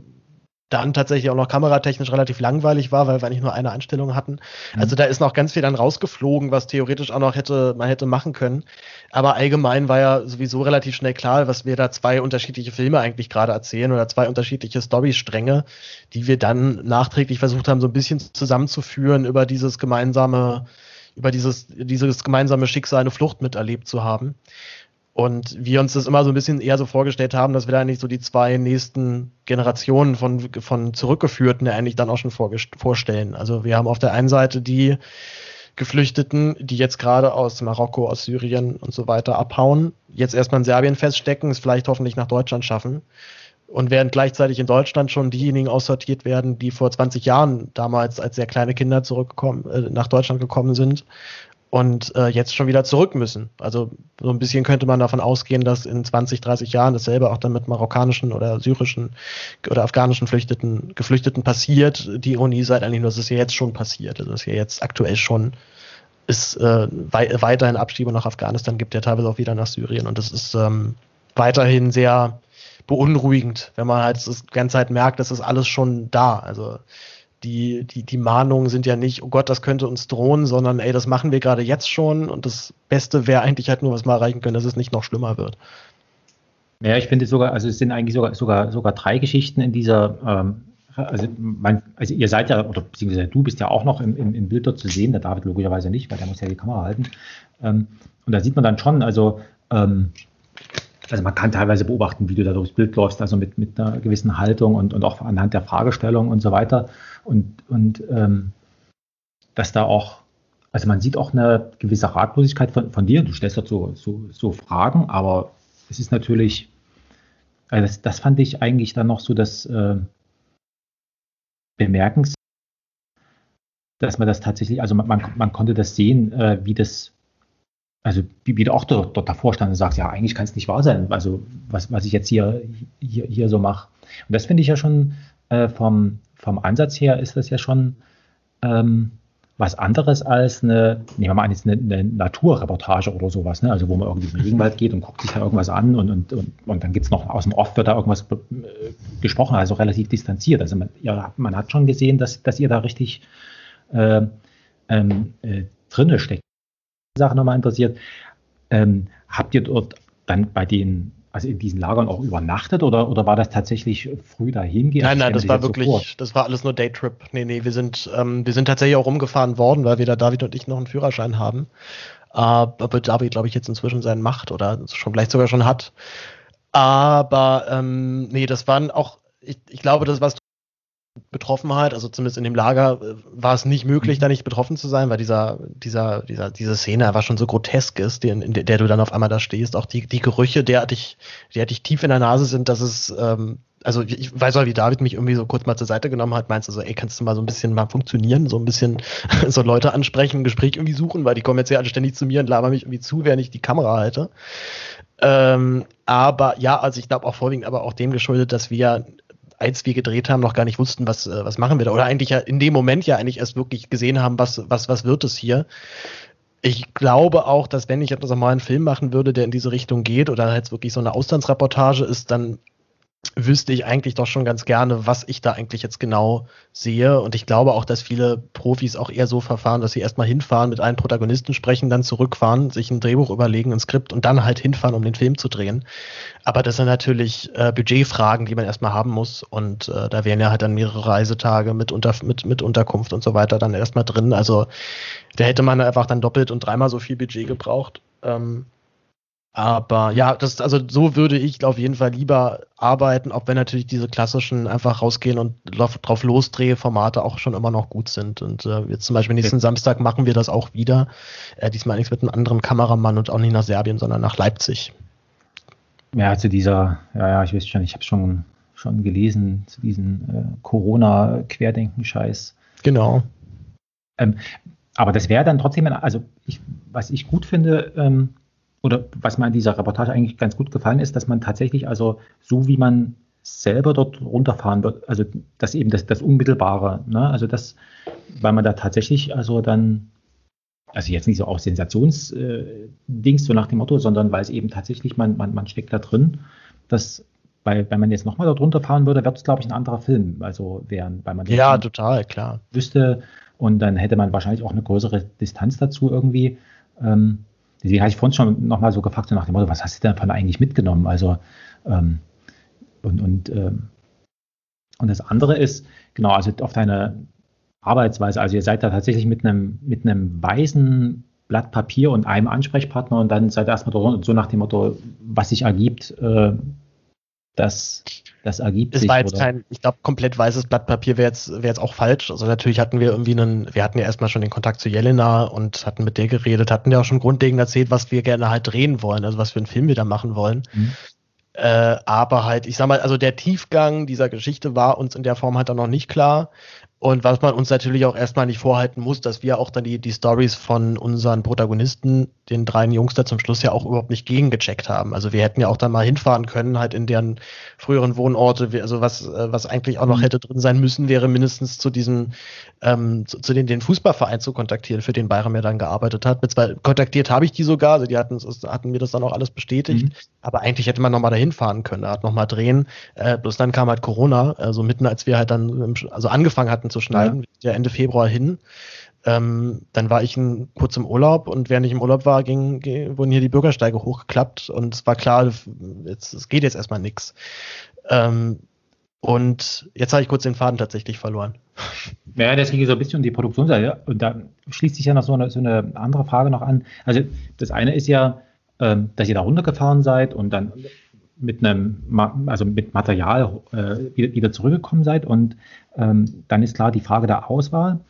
dann tatsächlich auch noch kameratechnisch relativ langweilig war, weil wir eigentlich nur eine Einstellung hatten. Mhm. Also da ist noch ganz viel dann rausgeflogen, was theoretisch auch noch hätte, man hätte machen können. Aber allgemein war ja sowieso relativ schnell klar, was wir da zwei unterschiedliche Filme eigentlich gerade erzählen oder zwei unterschiedliche Storystränge, die wir dann nachträglich versucht haben, so ein bisschen zusammenzuführen über dieses gemeinsame, über dieses, dieses gemeinsame Schicksal, eine Flucht miterlebt zu haben. Und wir uns das immer so ein bisschen eher so vorgestellt haben, dass wir da eigentlich so die zwei nächsten Generationen von, von Zurückgeführten eigentlich dann auch schon vorstellen. Also wir haben auf der einen Seite die Geflüchteten, die jetzt gerade aus Marokko, aus Syrien und so weiter abhauen, jetzt erstmal in Serbien feststecken, es vielleicht hoffentlich nach Deutschland schaffen. Und während gleichzeitig in Deutschland schon diejenigen aussortiert werden, die vor 20 Jahren damals als sehr kleine Kinder zurückgekommen, äh, nach Deutschland gekommen sind und äh, jetzt schon wieder zurück müssen. Also so ein bisschen könnte man davon ausgehen, dass in 20, 30 Jahren dasselbe auch dann mit marokkanischen oder syrischen oder afghanischen Flüchteten, Geflüchteten passiert. Die Ironie sei eigentlich nur, dass es ja jetzt schon passiert. Also dass ja jetzt aktuell schon ist äh, wei weiterhin Abschiebung nach Afghanistan gibt, ja teilweise auch wieder nach Syrien. Und das ist ähm, weiterhin sehr beunruhigend, wenn man halt das ganze Zeit merkt, dass das alles schon da. Also die, die, die Mahnungen sind ja nicht, oh Gott, das könnte uns drohen, sondern ey, das machen wir gerade jetzt schon und das Beste wäre eigentlich halt nur, was wir erreichen können, dass es nicht noch schlimmer wird. Ja, ich finde sogar, also es sind eigentlich sogar, sogar, sogar drei Geschichten in dieser, ähm, also, man, also ihr seid ja, oder beziehungsweise du bist ja auch noch im, im, im Bild dort zu sehen, der David logischerweise nicht, weil der muss ja die Kamera halten. Ähm, und da sieht man dann schon, also, ähm, also man kann teilweise beobachten, wie du da durchs Bild läufst, also mit, mit einer gewissen Haltung und, und auch anhand der Fragestellung und so weiter. Und, und ähm, dass da auch, also man sieht auch eine gewisse Ratlosigkeit von, von dir. Du stellst dort so, so, so Fragen, aber es ist natürlich, also das, das fand ich eigentlich dann noch so das äh, Bemerkens, dass man das tatsächlich, also man, man, man konnte das sehen, äh, wie das, also wie, auch dort, dort davor stand und sagst, ja, eigentlich kann es nicht wahr sein, also was, was ich jetzt hier, hier, hier so mache. Und das finde ich ja schon äh, vom, vom Ansatz her ist das ja schon ähm, was anderes als eine, nehmen wir mal an, jetzt eine, eine Naturreportage oder sowas, ne? also wo man irgendwie im Regenwald geht und guckt sich da irgendwas an und, und, und, und dann gibt es noch aus dem Off wird da irgendwas äh, gesprochen, also relativ distanziert. Also man, ja, man hat schon gesehen, dass, dass ihr da richtig äh, ähm, äh, drinne steckt. Sache nochmal interessiert. Ähm, habt ihr dort dann bei den also in diesen Lagern auch übernachtet oder, oder war das tatsächlich früh dahin? Nein, nein, das war wirklich, so das war alles nur Daytrip. Nee, nee, wir sind, ähm, wir sind tatsächlich auch rumgefahren worden, weil weder David und ich noch einen Führerschein haben. Äh, aber David, glaube ich, jetzt inzwischen seinen macht oder schon vielleicht sogar schon hat. Aber ähm, nee, das waren auch, ich, ich glaube, das, was Betroffenheit, also zumindest in dem Lager, äh, war es nicht möglich, mhm. da nicht betroffen zu sein, weil dieser, dieser, dieser, diese Szene einfach schon so grotesk ist, in der, der, du dann auf einmal da stehst. Auch die, die Gerüche derartig, derartig tief in der Nase sind, dass es, ähm, also ich weiß auch, wie David mich irgendwie so kurz mal zur Seite genommen hat, meinst du so, ey, kannst du mal so ein bisschen mal funktionieren, so ein bisschen so Leute ansprechen, ein Gespräch irgendwie suchen, weil die kommen jetzt ja alle ständig zu mir und labern mich irgendwie zu, während ich die Kamera halte. Ähm, aber ja, also ich glaube auch vorwiegend aber auch dem geschuldet, dass wir als wir gedreht haben, noch gar nicht wussten, was, äh, was machen wir da. Oder eigentlich ja in dem Moment ja eigentlich erst wirklich gesehen haben, was, was, was wird es hier. Ich glaube auch, dass wenn ich etwas mal einen Film machen würde, der in diese Richtung geht oder halt wirklich so eine Auslandsreportage ist, dann wüsste ich eigentlich doch schon ganz gerne, was ich da eigentlich jetzt genau sehe. Und ich glaube auch, dass viele Profis auch eher so verfahren, dass sie erstmal hinfahren, mit allen Protagonisten sprechen, dann zurückfahren, sich ein Drehbuch überlegen, ein Skript und dann halt hinfahren, um den Film zu drehen. Aber das sind natürlich äh, Budgetfragen, die man erstmal haben muss. Und äh, da wären ja halt dann mehrere Reisetage mit, Unter mit, mit Unterkunft und so weiter dann erstmal drin. Also da hätte man einfach dann doppelt und dreimal so viel Budget gebraucht. Ähm, aber ja, das, also so würde ich auf jeden Fall lieber arbeiten, auch wenn natürlich diese klassischen einfach rausgehen und drauf losdrehe-Formate auch schon immer noch gut sind. Und äh, jetzt zum Beispiel nächsten okay. Samstag machen wir das auch wieder. Äh, diesmal nichts mit einem anderen Kameramann und auch nicht nach Serbien, sondern nach Leipzig. Ja, zu dieser, ja, ja, ich weiß schon, ich habe schon, schon gelesen, zu diesem äh, Corona-Querdenken-Scheiß. Genau. Ähm, aber das wäre dann trotzdem, also ich, was ich gut finde, ähm, oder was mir an dieser Reportage eigentlich ganz gut gefallen ist, dass man tatsächlich, also so wie man selber dort runterfahren wird, also das eben das, das Unmittelbare, ne? also das, weil man da tatsächlich also dann, also jetzt nicht so auch Sensationsdings äh, so nach dem Motto, sondern weil es eben tatsächlich, man, man, man steckt da drin, dass weil wenn man jetzt nochmal dort runterfahren würde, wäre es, glaube ich, ein anderer Film. Also während, weil man ja total klar wüsste und dann hätte man wahrscheinlich auch eine größere Distanz dazu irgendwie. Ähm, Deswegen habe ich vorhin schon nochmal so gefragt, so nach dem Motto, was hast du denn davon eigentlich mitgenommen? Also, ähm, und, und, ähm, und das andere ist, genau, also auf deine Arbeitsweise, also ihr seid da tatsächlich mit einem, mit einem weißen Blatt Papier und einem Ansprechpartner und dann seid ihr erstmal so nach dem Motto, was sich ergibt, äh, das, das ergibt es sich. war jetzt oder? kein, ich glaube, komplett weißes Blatt Papier wäre jetzt, wär jetzt auch falsch. Also natürlich hatten wir irgendwie einen, wir hatten ja erstmal schon den Kontakt zu Jelena und hatten mit der geredet, hatten ja auch schon grundlegend erzählt, was wir gerne halt drehen wollen, also was für einen Film wir da machen wollen. Mhm. Äh, aber halt, ich sag mal, also der Tiefgang dieser Geschichte war uns in der Form halt auch noch nicht klar. Und was man uns natürlich auch erstmal nicht vorhalten muss, dass wir auch dann die, die Stories von unseren Protagonisten, den drei Jungs da zum Schluss ja auch überhaupt nicht gegengecheckt haben. Also wir hätten ja auch dann mal hinfahren können, halt in deren früheren Wohnorte. Also was, äh, was eigentlich auch noch mhm. hätte drin sein müssen, wäre mindestens zu diesem, ähm, zu, zu den, den Fußballverein zu kontaktieren, für den Bayram ja dann gearbeitet hat. Mit zwei, kontaktiert habe ich die sogar, also die hatten, hatten mir das dann auch alles bestätigt. Mhm. Aber eigentlich hätte man nochmal dahin fahren können, hat nochmal drehen. Äh, bloß dann kam halt Corona, also mitten als wir halt dann, also angefangen hatten, zu schneiden. Ja. Ende Februar hin. Ähm, dann war ich ein, kurz im Urlaub und während ich im Urlaub war, ging, wurden hier die Bürgersteige hochgeklappt und es war klar, jetzt, es geht jetzt erstmal nichts. Ähm, und jetzt habe ich kurz den Faden tatsächlich verloren. Ja, das ging so ein bisschen um die Produktionsseite. Und da schließt sich ja noch so eine, so eine andere Frage noch an. Also das eine ist ja, ähm, dass ihr da runtergefahren seid und dann mit einem, also mit Material äh, wieder, zurückgekommen seid. Und ähm, dann ist klar die Frage der Auswahl,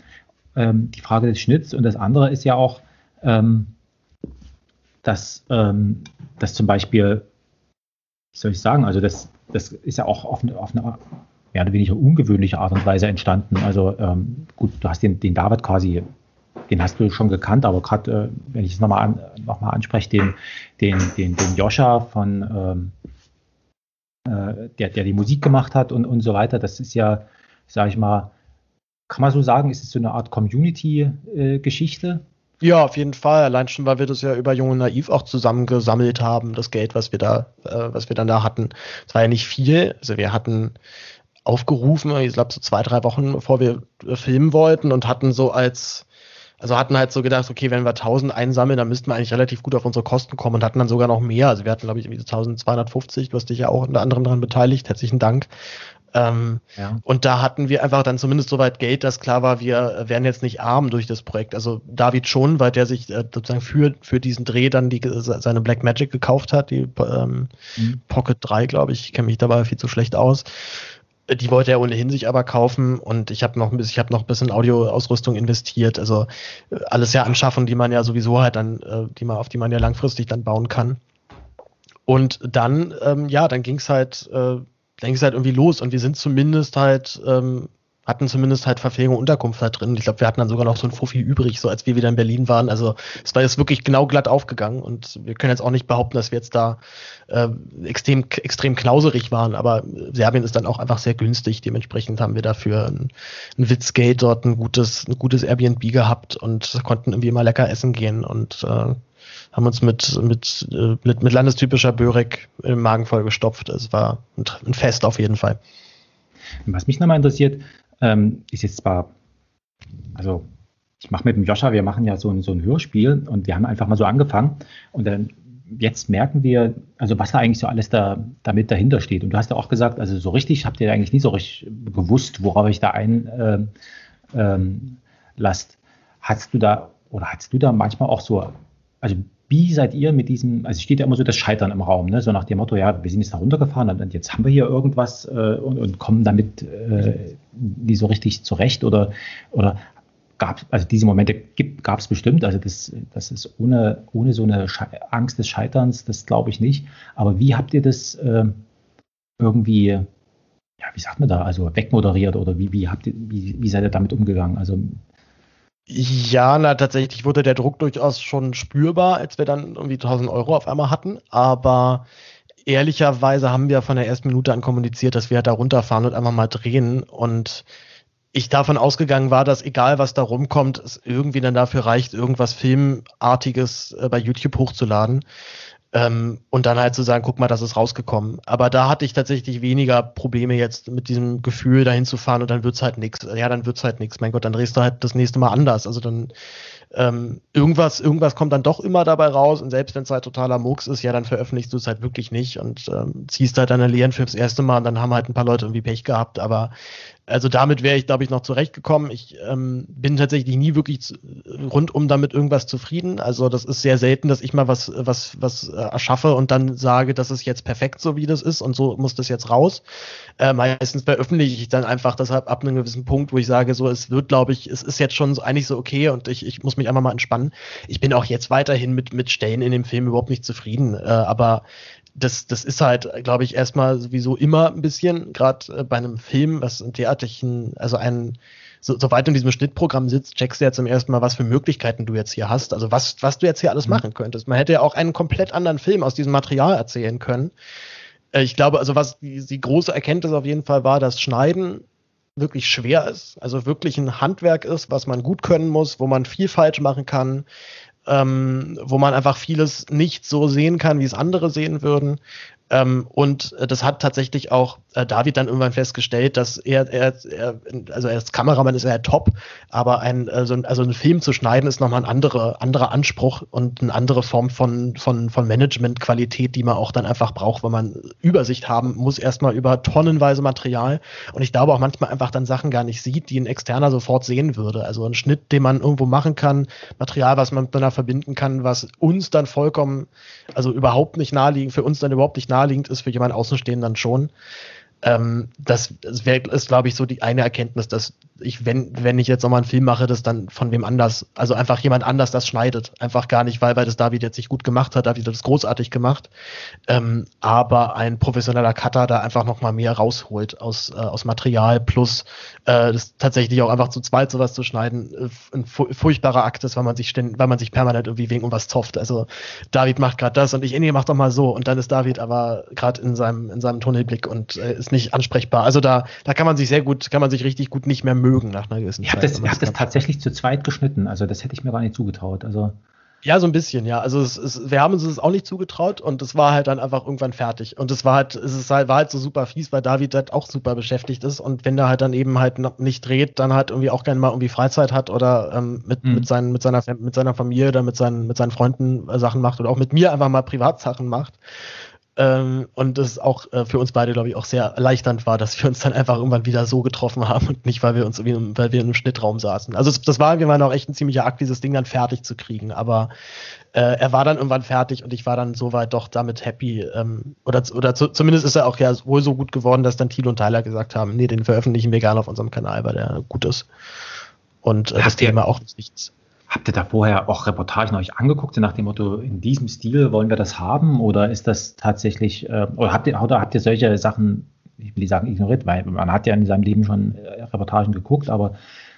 ähm, die Frage des Schnitts und das andere ist ja auch, dass, dass zum Beispiel, wie soll ich sagen, also das, das ist ja auch auf eine, auf eine mehr oder weniger ungewöhnliche Art und Weise entstanden. Also gut, du hast den, den David quasi den hast du schon gekannt, aber gerade, äh, wenn ich es nochmal an, noch anspreche, den, den, den, den Joscha von, ähm, äh, der, der die Musik gemacht hat und, und so weiter, das ist ja, sage ich mal, kann man so sagen, ist es so eine Art Community-Geschichte? Äh, ja, auf jeden Fall. Allein schon, weil wir das ja über Junge Naiv auch zusammengesammelt haben, das Geld, was wir da, äh, was wir dann da hatten. Es war ja nicht viel. Also wir hatten aufgerufen, ich glaube so zwei, drei Wochen, bevor wir äh, filmen wollten und hatten so als also hatten halt so gedacht, okay, wenn wir 1000 einsammeln, dann müssten wir eigentlich relativ gut auf unsere Kosten kommen und hatten dann sogar noch mehr. Also wir hatten, glaube ich, 1250. Du hast dich ja auch unter anderem daran beteiligt. Herzlichen Dank. Ähm, ja. Und da hatten wir einfach dann zumindest soweit Geld, dass klar war, wir werden jetzt nicht arm durch das Projekt. Also David schon, weil der sich äh, sozusagen für, für diesen Dreh dann die, seine Black Magic gekauft hat, die ähm, mhm. Pocket 3, glaube ich. Ich kenne mich dabei viel zu schlecht aus. Die wollte er ohnehin sich aber kaufen und ich habe noch ich habe noch ein bisschen Audioausrüstung investiert. Also äh, alles ja anschaffen, die man ja sowieso halt dann, äh, die man, auf die man ja langfristig dann bauen kann. Und dann, ähm, ja, dann ging es halt, äh, dann ging es halt irgendwie los und wir sind zumindest halt ähm, hatten zumindest halt Verpflegung und Unterkunft da drin. Ich glaube, wir hatten dann sogar noch so ein Fuffi übrig, so als wir wieder in Berlin waren. Also es war jetzt wirklich genau glatt aufgegangen und wir können jetzt auch nicht behaupten, dass wir jetzt da äh, extrem, extrem knauserig waren, aber Serbien ist dann auch einfach sehr günstig. Dementsprechend haben wir dafür ein, ein Witzgate dort ein gutes, ein gutes Airbnb gehabt und konnten irgendwie immer lecker essen gehen und äh, haben uns mit, mit, äh, mit, mit landestypischer Börek im Magen vollgestopft. Es war ein Fest auf jeden Fall. Was mich nochmal interessiert, ähm, ist jetzt zwar, also ich mache mit dem Joscha, wir machen ja so ein, so ein Hörspiel und wir haben einfach mal so angefangen und dann jetzt merken wir, also was da eigentlich so alles da damit dahinter steht. Und du hast ja auch gesagt, also so richtig habt ihr eigentlich nie so richtig gewusst, worauf ich da einlasst. Ähm, ähm, hast du da oder hast du da manchmal auch so, also wie seid ihr mit diesem, also steht ja immer so das Scheitern im Raum, ne? so nach dem Motto, ja, wir sind jetzt da runtergefahren und jetzt haben wir hier irgendwas äh, und, und, kommen damit äh, nie so richtig zurecht oder, oder gab also diese Momente gab es bestimmt, also das, das ist ohne, ohne so eine Sche Angst des Scheiterns, das glaube ich nicht, aber wie habt ihr das äh, irgendwie, ja, wie sagt man da, also wegmoderiert oder wie, wie habt ihr, wie, wie seid ihr damit umgegangen, also ja, na tatsächlich wurde der Druck durchaus schon spürbar, als wir dann irgendwie 1000 Euro auf einmal hatten. Aber ehrlicherweise haben wir von der ersten Minute an kommuniziert, dass wir da runterfahren und einfach mal drehen. Und ich davon ausgegangen war, dass egal was da rumkommt, es irgendwie dann dafür reicht, irgendwas Filmartiges äh, bei YouTube hochzuladen. Ähm, und dann halt zu sagen, guck mal, das ist rausgekommen. Aber da hatte ich tatsächlich weniger Probleme jetzt mit diesem Gefühl, dahin zu fahren und dann wird's halt nichts. Ja, dann wird's halt nichts. Mein Gott, dann drehst du halt das nächste Mal anders. Also dann ähm, irgendwas, irgendwas kommt dann doch immer dabei raus und selbst wenn es halt totaler Murks ist, ja, dann veröffentlichst du es halt wirklich nicht und ähm, ziehst halt deine Lehren fürs erste Mal und dann haben halt ein paar Leute irgendwie Pech gehabt, aber also damit wäre ich, glaube ich, noch zurechtgekommen. Ich ähm, bin tatsächlich nie wirklich zu, rundum damit irgendwas zufrieden. Also das ist sehr selten, dass ich mal was, was, was äh, erschaffe und dann sage, das ist jetzt perfekt, so wie das ist und so muss das jetzt raus. Äh, meistens veröffentliche ich dann einfach deshalb ab einem gewissen Punkt, wo ich sage, so es wird, glaube ich, es ist jetzt schon so, eigentlich so okay und ich, ich muss mich einfach mal entspannen. Ich bin auch jetzt weiterhin mit, mit Stellen in dem Film überhaupt nicht zufrieden, äh, aber das, das ist halt, glaube ich, erstmal sowieso immer ein bisschen, gerade äh, bei einem Film, was einen derartigen, also ein, so, soweit du in diesem Schnittprogramm sitzt, checkst du ja zum ersten Mal, was für Möglichkeiten du jetzt hier hast, also was, was du jetzt hier alles mhm. machen könntest. Man hätte ja auch einen komplett anderen Film aus diesem Material erzählen können. Äh, ich glaube, also was die, die große Erkenntnis auf jeden Fall war, dass Schneiden wirklich schwer ist, also wirklich ein Handwerk ist, was man gut können muss, wo man viel falsch machen kann, ähm, wo man einfach vieles nicht so sehen kann, wie es andere sehen würden. Ähm, und äh, das hat tatsächlich auch äh, David dann irgendwann festgestellt, dass er, er, er also als Kameramann ist er top, aber ein, also, also einen Film zu schneiden ist nochmal ein anderer, anderer Anspruch und eine andere Form von, von, von Managementqualität, die man auch dann einfach braucht, weil man Übersicht haben muss, erstmal über tonnenweise Material. Und ich glaube auch manchmal einfach dann Sachen gar nicht sieht, die ein Externer sofort sehen würde. Also ein Schnitt, den man irgendwo machen kann, Material, was man miteinander verbinden kann, was uns dann vollkommen, also überhaupt nicht naheliegend, für uns dann überhaupt nicht naheliegend ist, für jemanden Außenstehenden dann schon. Ähm, das, das ist, glaube ich, so die eine Erkenntnis, dass ich, wenn, wenn ich jetzt nochmal einen Film mache, das dann von wem anders, also einfach jemand anders das schneidet. Einfach gar nicht, weil, weil das David jetzt nicht gut gemacht hat, David hat das großartig gemacht. Ähm, aber ein professioneller Cutter da einfach nochmal mehr rausholt aus, äh, aus Material plus äh, das tatsächlich auch einfach zu zweit sowas zu schneiden, äh, ein furchtbarer Akt ist, weil man sich ständig, weil man sich permanent irgendwie wegen irgendwas zofft. Also David macht gerade das und ich, nee, mach doch mal so. Und dann ist David aber gerade in seinem, in seinem Tunnelblick und äh, ist nicht ansprechbar. Also da, da kann man sich sehr gut, kann man sich richtig gut nicht mehr mögen nach einer gewissen ich Zeit. Das, ich habe das tatsächlich zu zweit geschnitten, also das hätte ich mir gar nicht zugetraut. Also ja, so ein bisschen, ja. Also es, es, wir haben uns das auch nicht zugetraut und es war halt dann einfach irgendwann fertig. Und es war halt, es ist halt, war halt so super fies, weil David halt auch super beschäftigt ist und wenn der halt dann eben halt nicht dreht, dann halt irgendwie auch gerne mal irgendwie Freizeit hat oder ähm, mit, mhm. mit, seinen, mit, seiner, mit seiner Familie oder mit seinen, mit seinen Freunden äh, Sachen macht oder auch mit mir einfach mal Privatsachen macht. Ähm, und es auch äh, für uns beide, glaube ich, auch sehr erleichternd war, dass wir uns dann einfach irgendwann wieder so getroffen haben und nicht, weil wir uns irgendwie, weil wir in einem Schnittraum saßen. Also das war, wir waren auch echt ein ziemlicher Akt, dieses Ding dann fertig zu kriegen. Aber äh, er war dann irgendwann fertig und ich war dann soweit doch damit happy. Ähm, oder oder zu, zumindest ist er auch ja wohl so gut geworden, dass dann Thilo und Tyler gesagt haben, nee, den veröffentlichen wir gerne auf unserem Kanal, weil der gut ist. Und äh, das Thema auch nichts. Habt ihr da vorher auch Reportagen euch angeguckt, nach dem Motto, in diesem Stil wollen wir das haben? Oder ist das tatsächlich, äh, oder, habt ihr, oder habt ihr solche Sachen, ich will nicht sagen ignoriert, weil man hat ja in seinem Leben schon äh, Reportagen geguckt, aber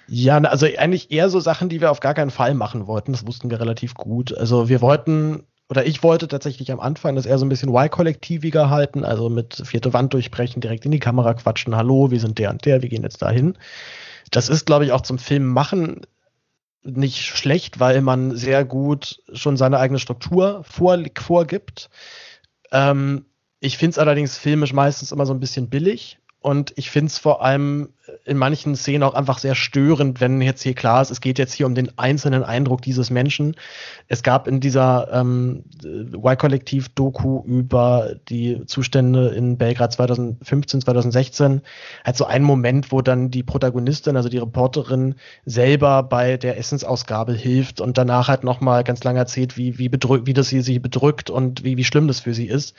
ja, also eigentlich eher so Sachen, die wir auf gar keinen Fall machen wollten. Das wussten wir relativ gut. Also wir wollten, oder ich wollte tatsächlich am Anfang das eher so ein bisschen Y-kollektiviger halten, also mit vierte Wand durchbrechen, direkt in die Kamera quatschen, hallo, wir sind der und der, wir gehen jetzt dahin. Das ist, glaube ich, auch zum Film machen nicht schlecht, weil man sehr gut schon seine eigene Struktur vor, vorgibt. Ähm, ich finde es allerdings filmisch meistens immer so ein bisschen billig. Und ich finde es vor allem in manchen Szenen auch einfach sehr störend, wenn jetzt hier klar ist, es geht jetzt hier um den einzelnen Eindruck dieses Menschen. Es gab in dieser ähm, Y-Kollektiv-Doku über die Zustände in Belgrad 2015, 2016 halt so einen Moment, wo dann die Protagonistin, also die Reporterin, selber bei der Essensausgabe hilft und danach halt nochmal ganz lange erzählt, wie, wie, wie das sie, sie bedrückt und wie, wie schlimm das für sie ist.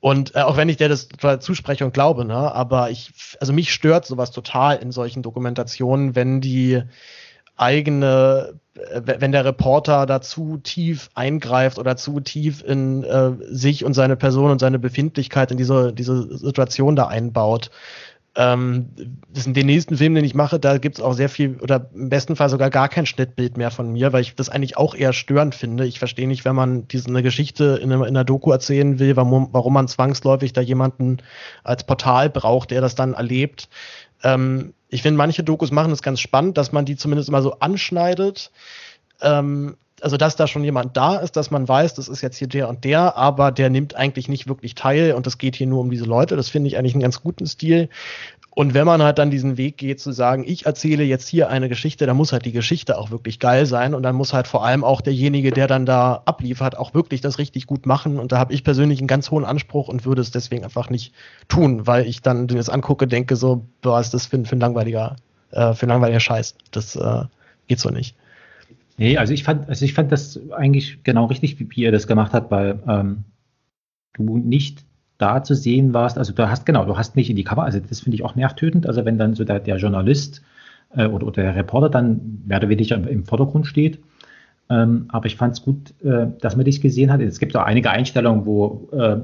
Und äh, auch wenn ich der das zuspreche und glaube, ne, aber ich, also mich stört sowas total in solchen Dokumentationen, wenn die eigene, äh, wenn der Reporter da zu tief eingreift oder zu tief in äh, sich und seine Person und seine Befindlichkeit in diese, diese Situation da einbaut. Ähm, das ist den nächsten Film, den ich mache, da gibt es auch sehr viel oder im besten Fall sogar gar kein Schnittbild mehr von mir, weil ich das eigentlich auch eher störend finde. Ich verstehe nicht, wenn man diese eine Geschichte in, einer, in einer Doku erzählen will, warum, warum man zwangsläufig da jemanden als Portal braucht, der das dann erlebt. Ähm, ich finde, manche Dokus machen es ganz spannend, dass man die zumindest immer so anschneidet. Ähm, also dass da schon jemand da ist, dass man weiß, das ist jetzt hier der und der, aber der nimmt eigentlich nicht wirklich teil und es geht hier nur um diese Leute. Das finde ich eigentlich einen ganz guten Stil. Und wenn man halt dann diesen Weg geht zu sagen, ich erzähle jetzt hier eine Geschichte, dann muss halt die Geschichte auch wirklich geil sein und dann muss halt vor allem auch derjenige, der dann da abliefert, auch wirklich das richtig gut machen. Und da habe ich persönlich einen ganz hohen Anspruch und würde es deswegen einfach nicht tun, weil ich dann das angucke, denke so, boah, ist das für, für ein langweiliger, äh, für ein langweiliger Scheiß. Das äh, geht so nicht. Nee, also ich fand, also ich fand das eigentlich genau richtig, wie, ihr das gemacht habt, weil ähm, du nicht da zu sehen warst, also du hast genau, du hast nicht in die Cover, also das finde ich auch nervtötend, also wenn dann so der, der Journalist äh, oder, oder der Reporter dann mehr oder weniger im, im Vordergrund steht. Ähm, aber ich fand es gut, äh, dass man dich gesehen hat. Es gibt auch einige Einstellungen, wo, äh,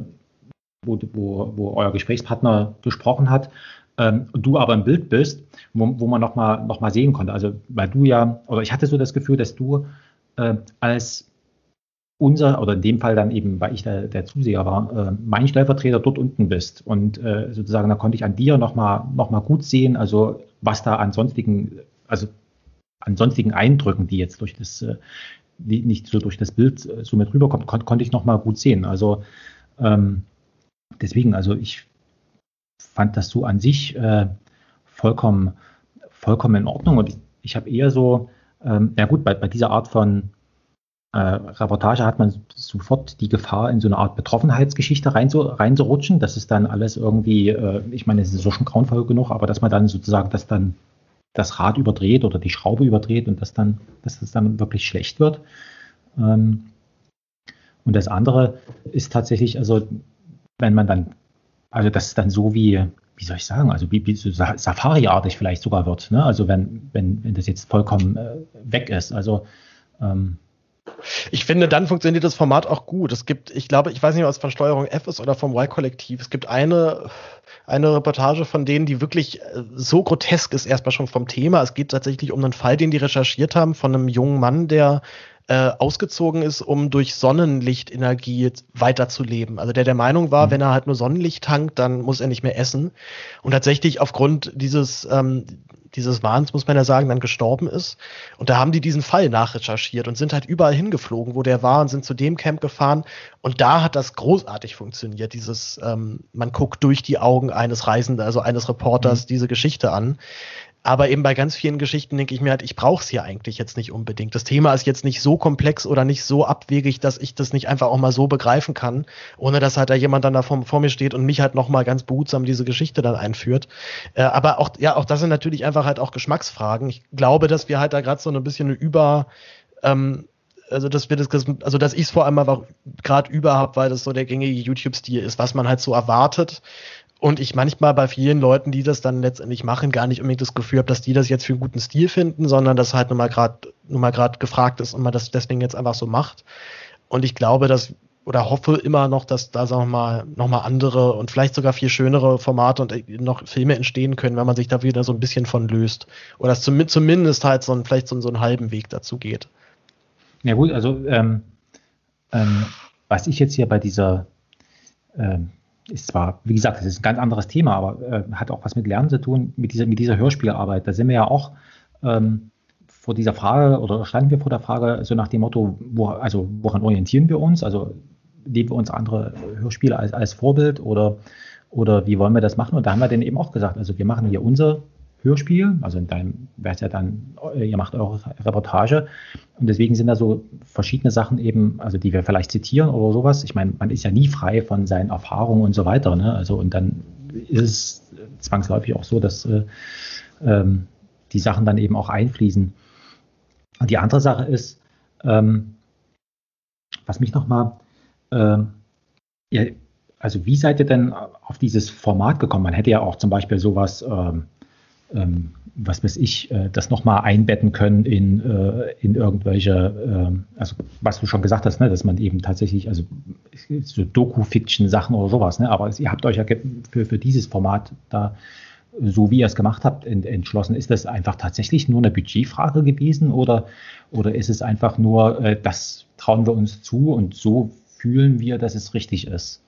wo, wo, wo euer Gesprächspartner gesprochen hat ähm, und du aber im Bild bist, wo, wo man nochmal noch mal sehen konnte. Also, weil du ja, oder ich hatte so das Gefühl, dass du äh, als unser, oder in dem Fall dann eben, weil ich der, der Zuseher war, äh, mein Stellvertreter dort unten bist. Und äh, sozusagen, da konnte ich an dir nochmal noch mal gut sehen, also was da an sonstigen, also an sonstigen Eindrücken, die jetzt durch das, äh, die nicht so durch das Bild äh, so mit rüberkommt, kon konnte ich nochmal gut sehen. Also ähm, deswegen, also ich fand das so an sich äh, vollkommen, vollkommen in Ordnung und ich, ich habe eher so, ähm, ja gut, bei, bei dieser Art von äh, Reportage hat man sofort die Gefahr, in so eine Art Betroffenheitsgeschichte rein reinzurutschen. Das ist dann alles irgendwie, äh, ich meine, es ist so schon grauenvoll genug, aber dass man dann sozusagen das dann das Rad überdreht oder die Schraube überdreht und das dann, dass das dann wirklich schlecht wird. Ähm, und das andere ist tatsächlich, also wenn man dann, also das ist dann so wie, wie soll ich sagen, also wie, wie so Safari-artig vielleicht sogar wird. Ne? Also wenn, wenn, wenn das jetzt vollkommen äh, weg ist. Also ähm, ich finde, dann funktioniert das Format auch gut. Es gibt, ich glaube, ich weiß nicht, ob es von Steuerung F ist oder vom Y-Kollektiv. Es gibt eine, eine Reportage von denen, die wirklich äh, so grotesk ist, erstmal schon vom Thema. Es geht tatsächlich um einen Fall, den die recherchiert haben, von einem jungen Mann, der äh, ausgezogen ist, um durch Sonnenlichtenergie weiterzuleben. Also der der Meinung war, mhm. wenn er halt nur Sonnenlicht tankt, dann muss er nicht mehr essen. Und tatsächlich aufgrund dieses, ähm, dieses Wahns, muss man ja sagen, dann gestorben ist. Und da haben die diesen Fall nachrecherchiert und sind halt überall hingeflogen, wo der war und sind zu dem Camp gefahren. Und da hat das großartig funktioniert. Dieses, ähm, man guckt durch die Augen eines Reisenden, also eines Reporters, mhm. diese Geschichte an. Aber eben bei ganz vielen Geschichten denke ich mir halt, ich brauche es hier eigentlich jetzt nicht unbedingt. Das Thema ist jetzt nicht so komplex oder nicht so abwegig, dass ich das nicht einfach auch mal so begreifen kann, ohne dass halt da jemand dann da vor, vor mir steht und mich halt nochmal ganz behutsam diese Geschichte dann einführt. Äh, aber auch, ja, auch das sind natürlich einfach halt auch Geschmacksfragen. Ich glaube, dass wir halt da gerade so ein bisschen eine über, ähm, also dass wir das, also dass ich es vor allem aber gerade über habe, weil das so der gängige YouTube-Stil ist, was man halt so erwartet und ich manchmal bei vielen Leuten, die das dann letztendlich machen, gar nicht unbedingt das Gefühl habe, dass die das jetzt für einen guten Stil finden, sondern dass halt nur mal gerade gefragt ist und man das deswegen jetzt einfach so macht. Und ich glaube, dass oder hoffe immer noch, dass da sagen wir mal noch mal andere und vielleicht sogar viel schönere Formate und noch Filme entstehen können, wenn man sich da wieder so ein bisschen von löst oder dass zumindest halt so ein, vielleicht so, so einen halben Weg dazu geht. Ja gut, also ähm, ähm, was ich jetzt hier bei dieser ähm, ist zwar, wie gesagt, das ist ein ganz anderes Thema, aber äh, hat auch was mit Lernen zu tun, mit dieser, mit dieser Hörspielarbeit. Da sind wir ja auch ähm, vor dieser Frage oder standen wir vor der Frage so nach dem Motto, wo, also woran orientieren wir uns? Also nehmen wir uns andere Hörspiele als, als Vorbild oder, oder wie wollen wir das machen? Und da haben wir dann eben auch gesagt, also wir machen hier unser Hörspiel, also in deinem wäre ja dann, äh, ihr macht eure Reportage und deswegen sind da so verschiedene Sachen eben, also die wir vielleicht zitieren oder sowas. Ich meine, man ist ja nie frei von seinen Erfahrungen und so weiter, ne? Also und dann ist es zwangsläufig auch so, dass äh, ähm, die Sachen dann eben auch einfließen. Und die andere Sache ist, ähm, was mich nochmal, ähm, also wie seid ihr denn auf dieses Format gekommen? Man hätte ja auch zum Beispiel sowas ähm, ähm, was weiß ich, äh, das nochmal einbetten können in, äh, in irgendwelche, äh, also was du schon gesagt hast, ne, dass man eben tatsächlich, also so Doku-Fiction-Sachen oder sowas, ne, aber ihr habt euch ja für, für dieses Format da, so wie ihr es gemacht habt, ent, entschlossen. Ist das einfach tatsächlich nur eine Budgetfrage gewesen oder, oder ist es einfach nur, äh, das trauen wir uns zu und so fühlen wir, dass es richtig ist?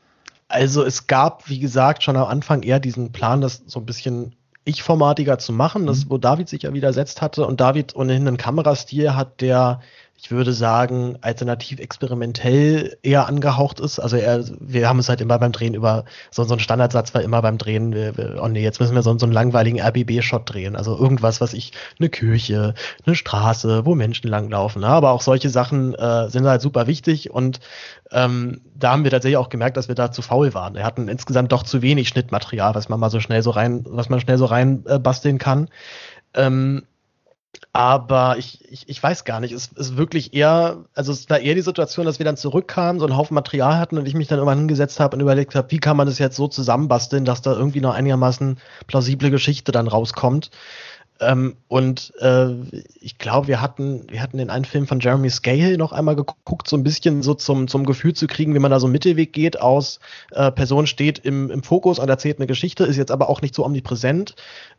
Also es gab, wie gesagt, schon am Anfang eher diesen Plan, das so ein bisschen ich-formatiger zu machen, das, mhm. wo David sich ja widersetzt hatte und David ohnehin einen Kamerastil hat, der ich würde sagen, alternativ experimentell eher angehaucht ist. Also er, wir haben es halt immer beim Drehen über, so, so ein Standardsatz war immer beim Drehen, wir, wir, oh nee, jetzt müssen wir so, so einen langweiligen RBB-Shot drehen. Also irgendwas, was ich, eine Kirche, eine Straße, wo Menschen langlaufen. Ja, aber auch solche Sachen äh, sind halt super wichtig und ähm, da haben wir tatsächlich auch gemerkt, dass wir da zu faul waren. Wir hatten insgesamt doch zu wenig Schnittmaterial, was man mal so schnell so rein, was man schnell so rein äh, basteln kann. Ähm, aber ich, ich, ich weiß gar nicht. Es ist wirklich eher, also es war eher die Situation, dass wir dann zurückkamen, so einen Haufen Material hatten und ich mich dann irgendwann hingesetzt habe und überlegt habe, wie kann man das jetzt so zusammenbasteln, dass da irgendwie noch einigermaßen plausible Geschichte dann rauskommt. Ähm, und äh, ich glaube, wir hatten, wir hatten den einen Film von Jeremy Scale noch einmal geguckt, so ein bisschen so zum, zum Gefühl zu kriegen, wie man da so einen Mittelweg geht aus äh, Person steht im, im Fokus und erzählt eine Geschichte, ist jetzt aber auch nicht so omnipräsent.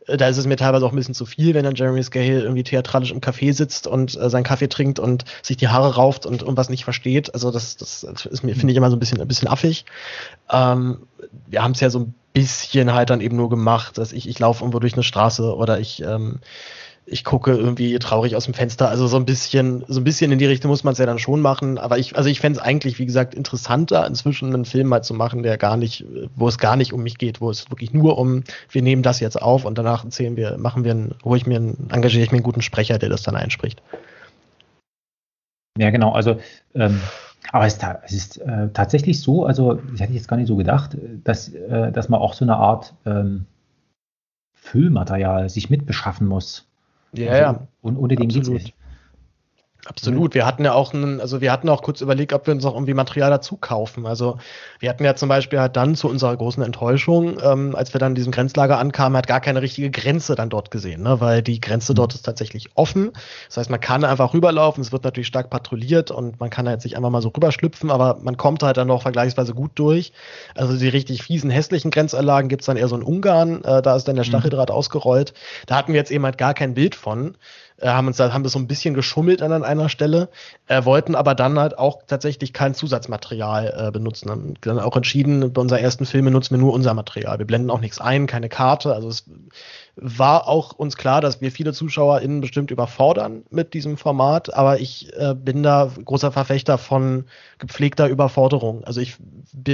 Äh, da ist es mir teilweise auch ein bisschen zu viel, wenn dann Jeremy Scale irgendwie theatralisch im Café sitzt und äh, seinen Kaffee trinkt und sich die Haare rauft und irgendwas nicht versteht. Also das, das ist mir, finde ich immer so ein bisschen, ein bisschen affig. Ähm, wir haben es ja so ein bisschen halt dann eben nur gemacht, dass ich, ich laufe irgendwo durch eine Straße oder ich, ähm, ich gucke irgendwie traurig aus dem Fenster. Also so ein bisschen, so ein bisschen in die Richtung muss man es ja dann schon machen. Aber ich, also ich fände es eigentlich, wie gesagt, interessanter, inzwischen einen Film mal zu machen, der gar nicht, wo es gar nicht um mich geht, wo es wirklich nur um, wir nehmen das jetzt auf und danach erzählen wir, machen wir einen, hole ich mir einen, engagiere ich mir einen guten Sprecher, der das dann einspricht. Ja, genau. Also, ähm, aber es, ist, es ist äh, tatsächlich so, also, das hätte ich jetzt gar nicht so gedacht, dass, äh, dass man auch so eine Art ähm, Füllmaterial sich mitbeschaffen muss. Ja, also, ja. Und ohne den geht es Absolut. Wir hatten ja auch einen, also wir hatten auch kurz überlegt, ob wir uns auch irgendwie Material dazu kaufen. Also wir hatten ja zum Beispiel halt dann zu unserer großen Enttäuschung, ähm, als wir dann in diesem Grenzlager ankamen, hat gar keine richtige Grenze dann dort gesehen, ne? weil die Grenze dort ist tatsächlich offen. Das heißt, man kann einfach rüberlaufen, es wird natürlich stark patrouilliert und man kann da jetzt nicht einfach mal so rüberschlüpfen, aber man kommt halt dann noch vergleichsweise gut durch. Also die richtig fiesen, hässlichen Grenzanlagen gibt's dann eher so in Ungarn, äh, da ist dann der mhm. Stacheldraht mhm. ausgerollt. Da hatten wir jetzt eben halt gar kein Bild von äh, haben uns da, haben das so ein bisschen geschummelt an einer Stelle, äh, wollten aber dann halt auch tatsächlich kein Zusatzmaterial äh, benutzen. Haben dann auch entschieden, bei unseren ersten Filmen nutzen wir nur unser Material. Wir blenden auch nichts ein, keine Karte. Also es war auch uns klar, dass wir viele ZuschauerInnen bestimmt überfordern mit diesem Format, aber ich äh, bin da großer Verfechter von gepflegter Überforderung. Also ich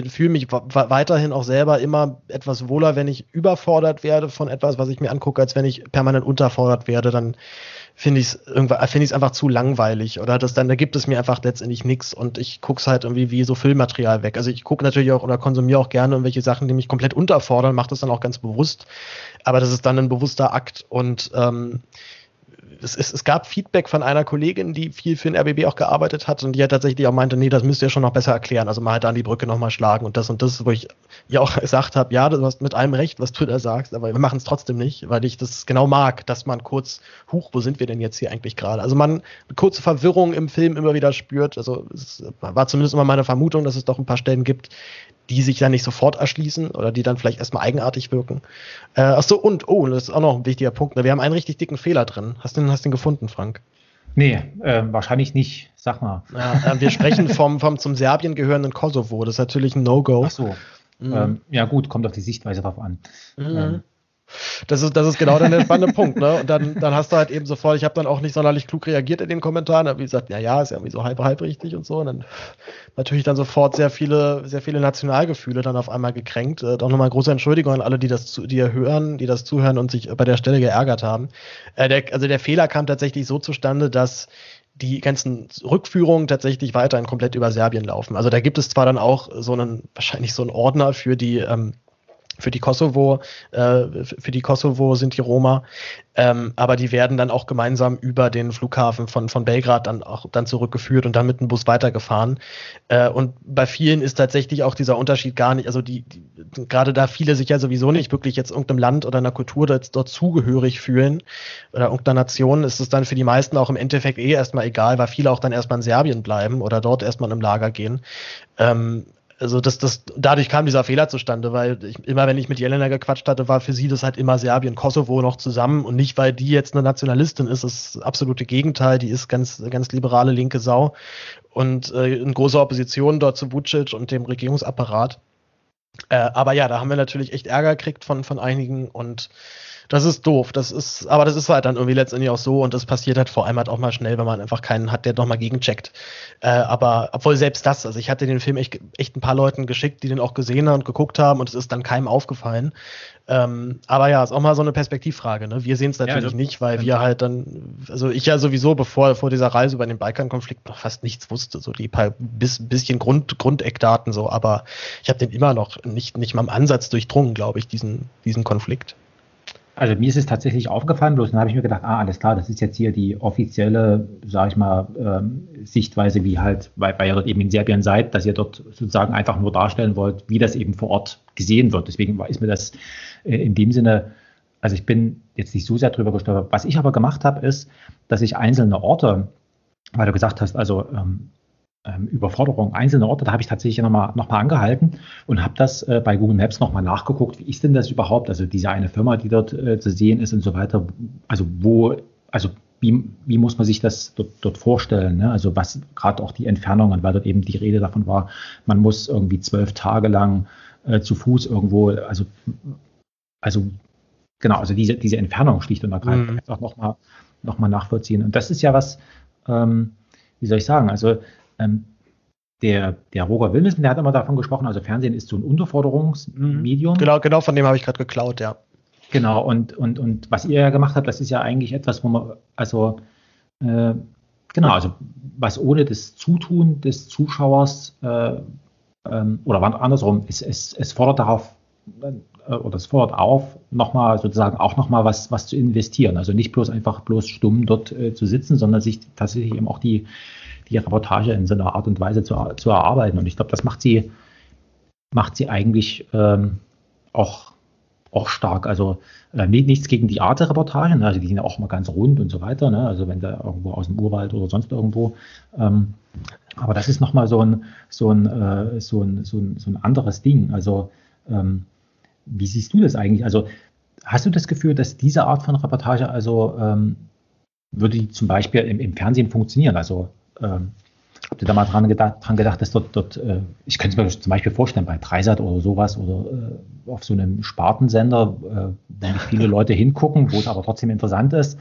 fühle mich weiterhin auch selber immer etwas wohler, wenn ich überfordert werde von etwas, was ich mir angucke, als wenn ich permanent unterfordert werde. Dann finde ich es irgendwann finde ich es einfach zu langweilig oder das dann da gibt es mir einfach letztendlich nichts und ich gucke es halt irgendwie wie so Filmmaterial weg. Also ich gucke natürlich auch oder konsumiere auch gerne irgendwelche Sachen, die mich komplett unterfordern, mache das dann auch ganz bewusst, aber das ist dann ein bewusster Akt und ähm, es, es, es, gab Feedback von einer Kollegin, die viel für den RBB auch gearbeitet hat und die hat tatsächlich auch meinte, nee, das müsst ihr schon noch besser erklären. Also mal halt an die Brücke nochmal schlagen und das und das, wo ich ja auch gesagt habe, ja, du hast mit allem recht, was du da sagst, aber wir machen es trotzdem nicht, weil ich das genau mag, dass man kurz, huch, wo sind wir denn jetzt hier eigentlich gerade? Also man eine kurze Verwirrung im Film immer wieder spürt. Also es war zumindest immer meine Vermutung, dass es doch ein paar Stellen gibt, die sich dann nicht sofort erschließen oder die dann vielleicht erstmal eigenartig wirken. Äh, ach so, und, oh, das ist auch noch ein wichtiger Punkt. Ne? Wir haben einen richtig dicken Fehler drin. Hast du den, hast den gefunden, Frank? Nee, äh, wahrscheinlich nicht. Sag mal. Ja, äh, wir sprechen vom, vom zum Serbien gehörenden Kosovo. Das ist natürlich ein No-Go. Ach so. Mhm. Ähm, ja, gut, kommt auf die Sichtweise drauf an. Mhm. Ähm, das ist, das ist genau dann der spannende Punkt, ne? Und dann, dann hast du halt eben sofort, ich habe dann auch nicht sonderlich klug reagiert in den Kommentaren, habe gesagt, ja, ja, ist ja irgendwie so halb, halb richtig und so. Und dann natürlich dann sofort sehr viele, sehr viele Nationalgefühle dann auf einmal gekränkt. Äh, auch nochmal große Entschuldigung an alle, die das zu, die hören, die das zuhören und sich bei der Stelle geärgert haben. Äh, der, also der Fehler kam tatsächlich so zustande, dass die ganzen Rückführungen tatsächlich weiterhin komplett über Serbien laufen. Also da gibt es zwar dann auch so einen, wahrscheinlich so einen Ordner für die ähm, für die Kosovo, äh, für die Kosovo sind die Roma, ähm, aber die werden dann auch gemeinsam über den Flughafen von, von Belgrad dann auch dann zurückgeführt und dann mit dem Bus weitergefahren. Äh, und bei vielen ist tatsächlich auch dieser Unterschied gar nicht, also die, die gerade da viele sich ja sowieso nicht wirklich jetzt irgendeinem Land oder einer Kultur dort, dort zugehörig fühlen oder irgendeiner Nation, ist es dann für die meisten auch im Endeffekt eh erstmal egal, weil viele auch dann erstmal in Serbien bleiben oder dort erstmal im Lager gehen. Ähm, also das, das, dadurch kam dieser Fehler zustande, weil ich, immer wenn ich mit Jelena gequatscht hatte, war für sie das halt immer Serbien, Kosovo noch zusammen und nicht, weil die jetzt eine Nationalistin ist, das, absolute Gegenteil, die ist ganz, ganz liberale linke Sau und äh, in großer Opposition dort zu Vucic und dem Regierungsapparat. Äh, aber ja, da haben wir natürlich echt Ärger gekriegt von, von einigen und das ist doof. Das ist, aber das ist halt dann irgendwie letztendlich auch so und das passiert halt vor allem halt auch mal schnell, wenn man einfach keinen hat, der nochmal gegencheckt. Äh, aber obwohl selbst das, also ich hatte den Film echt, echt ein paar Leuten geschickt, die den auch gesehen haben und geguckt haben und es ist dann keinem aufgefallen. Ähm, aber ja, ist auch mal so eine Perspektivfrage. Ne? Wir sehen es natürlich ja, also, nicht, weil wir halt dann, also ich ja sowieso bevor vor dieser Reise über den Balkankonflikt noch fast nichts wusste, so die paar bis, bisschen Grund, Grundeckdaten so, aber ich habe den immer noch nicht, nicht mal im Ansatz durchdrungen, glaube ich, diesen, diesen Konflikt. Also mir ist es tatsächlich aufgefallen, bloß dann habe ich mir gedacht, ah, alles klar, das ist jetzt hier die offizielle, sage ich mal, ähm, Sichtweise, wie halt, weil, weil ihr dort eben in Serbien seid, dass ihr dort sozusagen einfach nur darstellen wollt, wie das eben vor Ort gesehen wird. Deswegen ist mir das äh, in dem Sinne, also ich bin jetzt nicht so sehr drüber gestolpert. Was ich aber gemacht habe, ist, dass ich einzelne Orte, weil du gesagt hast, also ähm, ähm, Überforderung einzelne Orte, da habe ich tatsächlich nochmal noch mal angehalten und habe das äh, bei Google Maps nochmal nachgeguckt, wie ist denn das überhaupt? Also diese eine Firma, die dort äh, zu sehen ist und so weiter, also wo, also wie, wie muss man sich das dort, dort vorstellen? Ne? Also was gerade auch die Entfernungen, weil dort eben die Rede davon war, man muss irgendwie zwölf Tage lang äh, zu Fuß irgendwo, also, also genau, also diese, diese Entfernung schlicht und ergreifend mhm. einfach nochmal noch mal nachvollziehen. Und das ist ja was, ähm, wie soll ich sagen, also ähm, der, der Roger Wilmesen, der hat immer davon gesprochen, also Fernsehen ist so ein Unterforderungsmedium. Genau, genau von dem habe ich gerade geklaut, ja. Genau, und, und, und was ihr ja gemacht habt, das ist ja eigentlich etwas, wo man, also äh, genau, also was ohne das Zutun des Zuschauers äh, ähm, oder andersrum, es, es, es fordert darauf, äh, oder es fordert auf, nochmal sozusagen auch nochmal was, was zu investieren. Also nicht bloß einfach bloß stumm dort äh, zu sitzen, sondern sich tatsächlich eben auch die, die Reportage in so einer Art und Weise zu, zu erarbeiten. Und ich glaube, das macht sie, macht sie eigentlich ähm, auch, auch stark. Also äh, nichts gegen die Art der Reportagen, ne? also die sind ja auch mal ganz rund und so weiter. Ne? Also wenn da irgendwo aus dem Urwald oder sonst irgendwo. Ähm, aber das ist nochmal so ein, so, ein, äh, so, ein, so, ein, so ein anderes Ding. Also ähm, wie siehst du das eigentlich? Also hast du das Gefühl, dass diese Art von Reportage, also ähm, würde die zum Beispiel im, im Fernsehen funktionieren? Also ähm, habt ihr da mal dran gedacht, dran gedacht dass dort, dort äh, ich könnte es mir zum Beispiel vorstellen, bei Dreisat oder sowas oder äh, auf so einem Spartensender, äh, wo nicht viele Leute hingucken, wo es aber trotzdem interessant ist.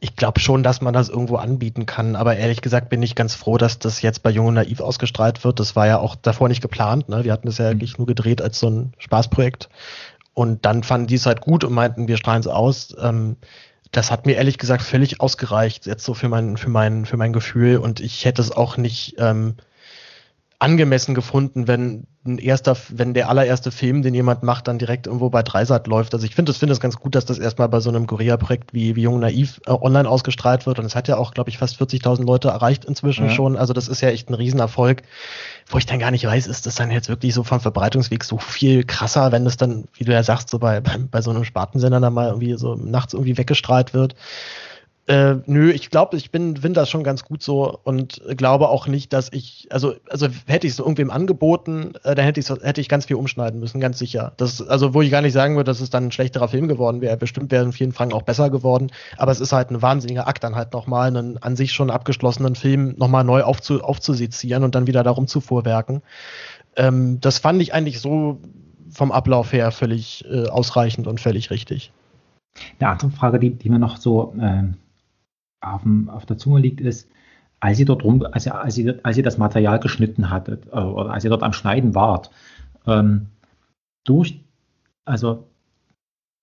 Ich glaube schon, dass man das irgendwo anbieten kann, aber ehrlich gesagt bin ich ganz froh, dass das jetzt bei Jung und Naiv ausgestrahlt wird. Das war ja auch davor nicht geplant. Ne? Wir hatten es ja mhm. eigentlich nur gedreht als so ein Spaßprojekt. Und dann fanden die es halt gut und meinten, wir strahlen es aus. Ähm, das hat mir ehrlich gesagt völlig ausgereicht, jetzt so für mein, für mein, für mein Gefühl. Und ich hätte es auch nicht ähm, angemessen gefunden, wenn ein erster, wenn der allererste Film, den jemand macht, dann direkt irgendwo bei Dreisat läuft. Also ich finde es finde es ganz gut, dass das erstmal bei so einem Korea-Projekt wie, wie Jung Naiv äh, online ausgestrahlt wird. Und es hat ja auch, glaube ich, fast 40.000 Leute erreicht inzwischen ja. schon. Also das ist ja echt ein Riesenerfolg, wo ich dann gar nicht weiß, ist das dann jetzt wirklich so vom Verbreitungsweg so viel krasser, wenn das dann, wie du ja sagst, so bei, bei, bei so einem Spartensender dann mal irgendwie so nachts irgendwie weggestrahlt wird. Äh, nö, ich glaube, ich bin, finde das schon ganz gut so und glaube auch nicht, dass ich, also, also hätte ich es irgendwem angeboten, äh, dann hätte, hätte ich ganz viel umschneiden müssen, ganz sicher. Das, also, wo ich gar nicht sagen würde, dass es dann ein schlechterer Film geworden wäre. Bestimmt wäre in vielen Fragen auch besser geworden, aber es ist halt ein wahnsinniger Akt, dann halt nochmal einen an sich schon abgeschlossenen Film nochmal neu aufzu, aufzusezieren und dann wieder darum zu vorwerken. Ähm, das fand ich eigentlich so vom Ablauf her völlig äh, ausreichend und völlig richtig. Eine andere Frage, die, die mir noch so äh, auf, dem, auf der Zunge liegt, ist, als ihr dort rum, als ihr, als ihr, als ihr das Material geschnitten hattet, äh, oder als ihr dort am Schneiden wart, ähm, durch, also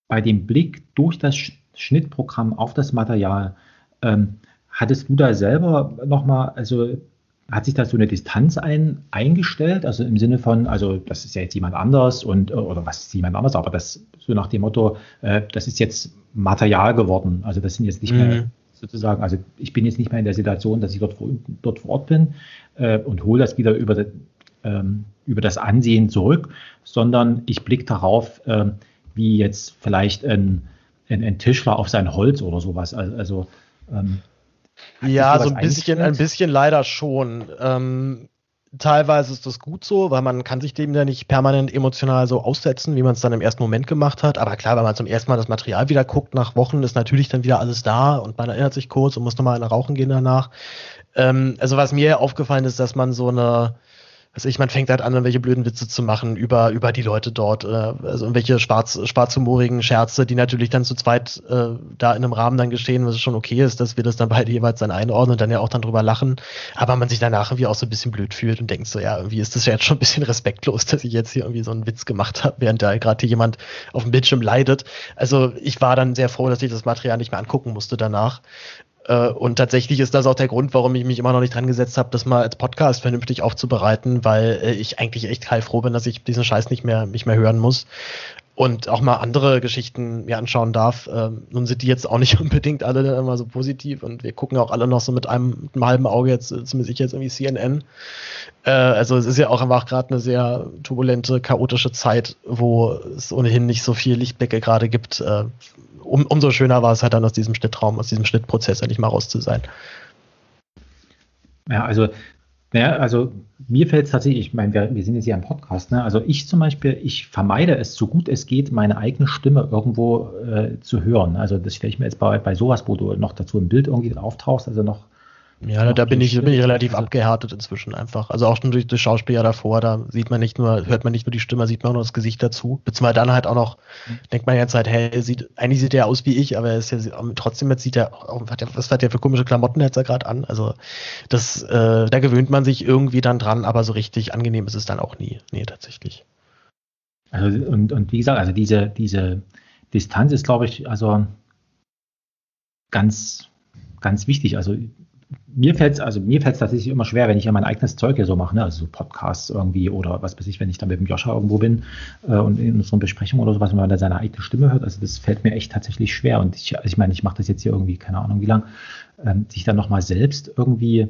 bei dem Blick durch das Schnittprogramm auf das Material, ähm, hattest du da selber nochmal, also hat sich da so eine Distanz ein, eingestellt? Also im Sinne von, also das ist ja jetzt jemand anders und, äh, oder was ist jemand anders, aber das so nach dem Motto, äh, das ist jetzt Material geworden. Also das sind jetzt nicht mhm. mehr sozusagen, also ich bin jetzt nicht mehr in der Situation, dass ich dort vor, dort vor Ort bin äh, und hole das wieder über, ähm, über das Ansehen zurück, sondern ich blicke darauf, äh, wie jetzt vielleicht ein, ein, ein, Tischler auf sein Holz oder sowas. Also, also ähm, ja, so ein bisschen, ein bisschen leider schon. Ähm, teilweise ist das gut so, weil man kann sich dem ja nicht permanent emotional so aussetzen, wie man es dann im ersten Moment gemacht hat. Aber klar, wenn man zum ersten Mal das Material wieder guckt, nach Wochen ist natürlich dann wieder alles da und man erinnert sich kurz und muss nochmal eine rauchen gehen danach. Ähm, also was mir aufgefallen ist, dass man so eine also ich, man fängt halt an, irgendwelche blöden Witze zu machen über, über die Leute dort, äh, also irgendwelche schwarz, schwarzhumorigen Scherze, die natürlich dann zu zweit äh, da in einem Rahmen dann geschehen, was schon okay ist, dass wir das dann beide jeweils dann einordnen und dann ja auch dann drüber lachen, aber man sich danach irgendwie auch so ein bisschen blöd fühlt und denkt so, ja, irgendwie ist das ja jetzt schon ein bisschen respektlos, dass ich jetzt hier irgendwie so einen Witz gemacht habe, während da gerade jemand auf dem Bildschirm leidet. Also ich war dann sehr froh, dass ich das Material nicht mehr angucken musste danach. Äh, und tatsächlich ist das auch der Grund, warum ich mich immer noch nicht dran gesetzt habe, das mal als Podcast vernünftig aufzubereiten, weil äh, ich eigentlich echt heilfroh bin, dass ich diesen Scheiß nicht mehr, nicht mehr hören muss und auch mal andere Geschichten mir anschauen darf. Ähm, nun sind die jetzt auch nicht unbedingt alle immer so positiv und wir gucken auch alle noch so mit einem, mit einem halben Auge jetzt, zumindest ich jetzt irgendwie CNN. Äh, also es ist ja auch einfach gerade eine sehr turbulente, chaotische Zeit, wo es ohnehin nicht so viel Lichtblicke gerade gibt. Äh, um, umso schöner war es halt dann aus diesem Schnittraum, aus diesem Schnittprozess endlich mal raus zu sein. Ja, also, ja, also mir fällt es tatsächlich, ich meine, wir, wir, sind jetzt hier im Podcast, ne? also ich zum Beispiel, ich vermeide es so gut es geht, meine eigene Stimme irgendwo äh, zu hören. Also das stelle ich mir jetzt bei, bei sowas, wo du noch dazu im Bild irgendwie auftauchst, also noch Ja, da bin ich, bin ich relativ also, abgehärtet inzwischen einfach. Also auch schon durch die Schauspieler davor, da sieht man nicht nur, hört man nicht nur die Stimme, sieht man auch noch das Gesicht dazu. Beziehungsweise dann halt auch noch, mhm. denkt man jetzt halt, hey, sieht, eigentlich sieht er aus wie ich, aber er ist ja trotzdem jetzt sieht er, was hat der für komische Klamotten jetzt da gerade an? Also das, äh, da gewöhnt man sich irgendwie dann dran, aber so richtig angenehm ist es dann auch nie. Nee, tatsächlich. Also und, und wie gesagt, also diese, diese Distanz ist, glaube ich, also ganz, ganz wichtig. Also mir fällt es also tatsächlich immer schwer, wenn ich ja mein eigenes Zeug hier so mache, ne? also so Podcasts irgendwie oder was weiß ich, wenn ich dann mit dem Joscha irgendwo bin äh, und in so einer Besprechung oder sowas, wenn man da seine eigene Stimme hört, also das fällt mir echt tatsächlich schwer. Und ich, also ich meine, ich mache das jetzt hier irgendwie, keine Ahnung wie lang, ähm, sich dann nochmal selbst irgendwie,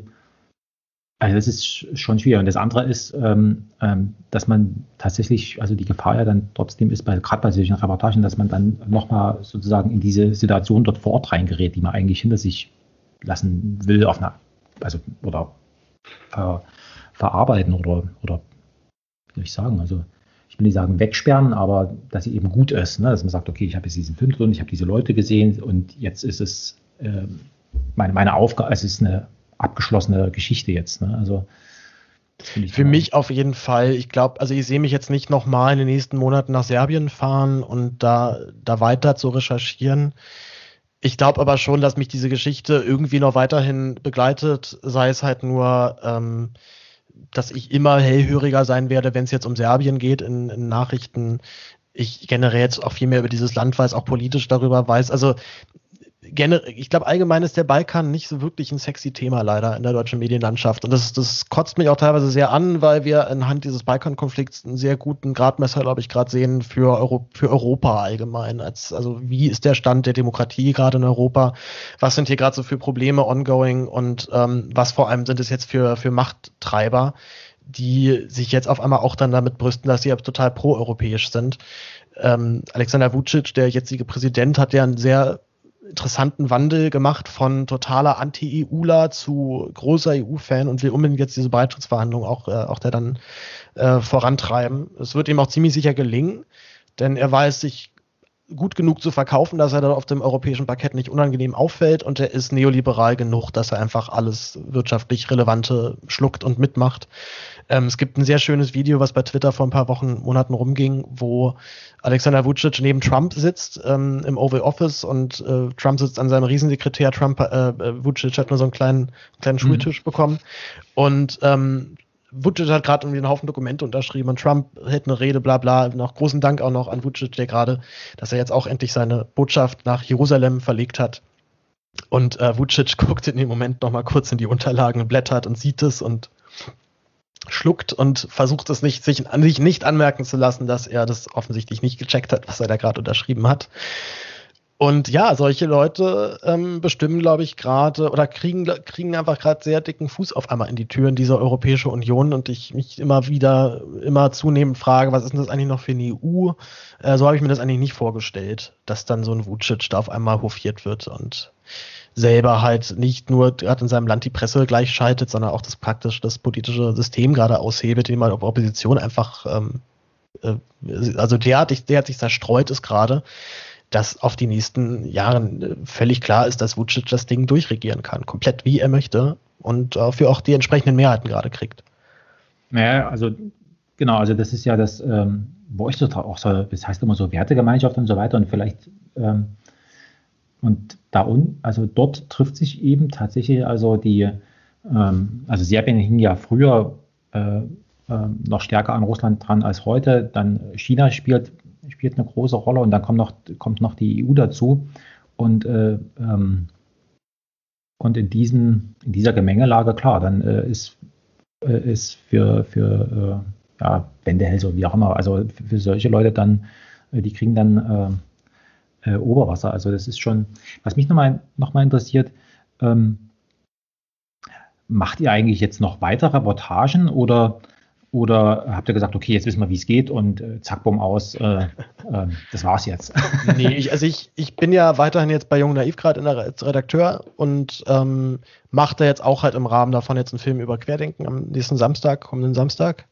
also das ist schon schwierig. Und das andere ist, ähm, ähm, dass man tatsächlich, also die Gefahr ja dann trotzdem ist, bei, gerade bei solchen Reportagen, dass man dann nochmal sozusagen in diese Situation dort vor Ort reingerät, die man eigentlich hinter sich lassen will, auf einer, also oder ver, verarbeiten oder, oder wie soll ich sagen, also ich will nicht sagen wegsperren, aber dass sie eben gut ist, ne? dass man sagt, okay, ich habe jetzt diesen Film drin, ich habe diese Leute gesehen und jetzt ist es äh, meine, meine Aufgabe, es ist eine abgeschlossene Geschichte jetzt. Ne? Also für mich auf jeden Fall. Ich glaube, also ich sehe mich jetzt nicht nochmal in den nächsten Monaten nach Serbien fahren und da, da weiter zu recherchieren. Ich glaube aber schon, dass mich diese Geschichte irgendwie noch weiterhin begleitet, sei es halt nur, ähm, dass ich immer hellhöriger sein werde, wenn es jetzt um Serbien geht in, in Nachrichten. Ich generell jetzt auch viel mehr über dieses Land weiß, auch politisch darüber weiß. Also ich glaube, allgemein ist der Balkan nicht so wirklich ein sexy Thema leider in der deutschen Medienlandschaft. Und das, das kotzt mich auch teilweise sehr an, weil wir anhand dieses Balkan-Konflikts einen sehr guten Gradmesser, glaube ich, gerade sehen für, Euro, für Europa allgemein. Als, also wie ist der Stand der Demokratie gerade in Europa? Was sind hier gerade so für Probleme ongoing? Und ähm, was vor allem sind es jetzt für, für Machttreiber, die sich jetzt auf einmal auch dann damit brüsten, dass sie total pro-europäisch sind? Ähm, Alexander Vucic, der jetzige Präsident, hat ja ein sehr interessanten Wandel gemacht von totaler Anti-EUler zu großer EU-Fan und will unbedingt jetzt diese Beitrittsverhandlungen auch, äh, auch der dann äh, vorantreiben. Es wird ihm auch ziemlich sicher gelingen, denn er weiß sich gut genug zu verkaufen, dass er dann auf dem europäischen Parkett nicht unangenehm auffällt und er ist neoliberal genug, dass er einfach alles wirtschaftlich Relevante schluckt und mitmacht. Ähm, es gibt ein sehr schönes Video, was bei Twitter vor ein paar Wochen, Monaten rumging, wo Alexander Vucic neben Trump sitzt ähm, im Oval Office und äh, Trump sitzt an seinem Riesensekretär. Trump, äh, äh Vucic hat nur so einen kleinen, kleinen mhm. Schultisch bekommen und ähm, Vucic hat gerade irgendwie einen Haufen Dokumente unterschrieben und Trump hält eine Rede, bla bla. Noch großen Dank auch noch an Vucic, der gerade, dass er jetzt auch endlich seine Botschaft nach Jerusalem verlegt hat. Und äh, Vucic guckt in dem Moment noch mal kurz in die Unterlagen, blättert und sieht es und schluckt und versucht es nicht, sich sich nicht anmerken zu lassen, dass er das offensichtlich nicht gecheckt hat, was er da gerade unterschrieben hat. Und ja, solche Leute ähm, bestimmen, glaube ich, gerade oder kriegen, kriegen einfach gerade sehr dicken Fuß auf einmal in die Türen dieser Europäische Union und ich mich immer wieder, immer zunehmend frage, was ist denn das eigentlich noch für eine EU? Äh, so habe ich mir das eigentlich nicht vorgestellt, dass dann so ein Vucic da auf einmal hofiert wird und selber halt nicht nur gerade in seinem Land die Presse gleich schaltet, sondern auch das praktisch das politische System gerade aushebelt, indem man auf Opposition einfach, ähm, äh, also derartig, derartig zerstreut ist gerade, dass auf die nächsten Jahren äh, völlig klar ist, dass Vucic das Ding durchregieren kann, komplett wie er möchte und dafür auch die entsprechenden Mehrheiten gerade kriegt. Naja, also genau, also das ist ja das, ähm, wo ich so auch so, das heißt immer so Wertegemeinschaft und so weiter und vielleicht ähm, und da un, also dort trifft sich eben tatsächlich also die, ähm, also Serbien hing ja früher äh, äh, noch stärker an Russland dran als heute. Dann China spielt, spielt eine große Rolle und dann kommt noch, kommt noch die EU dazu. Und, äh, ähm, und in, diesen, in dieser Gemengelage, klar, dann äh, ist, äh, ist für, für äh, ja, Wendehälse, wie auch immer, also für, für solche Leute dann, die kriegen dann äh, Oberwasser. Also das ist schon, was mich nochmal noch mal interessiert, ähm, macht ihr eigentlich jetzt noch weitere Reportagen oder, oder habt ihr gesagt, okay, jetzt wissen wir, wie es geht und äh, zack, bumm aus, äh, äh, das war's jetzt? nee, ich, also ich, ich bin ja weiterhin jetzt bei Jung Naiv gerade als Redakteur und ähm, mache da jetzt auch halt im Rahmen davon jetzt einen Film über Querdenken am nächsten Samstag, kommenden Samstag.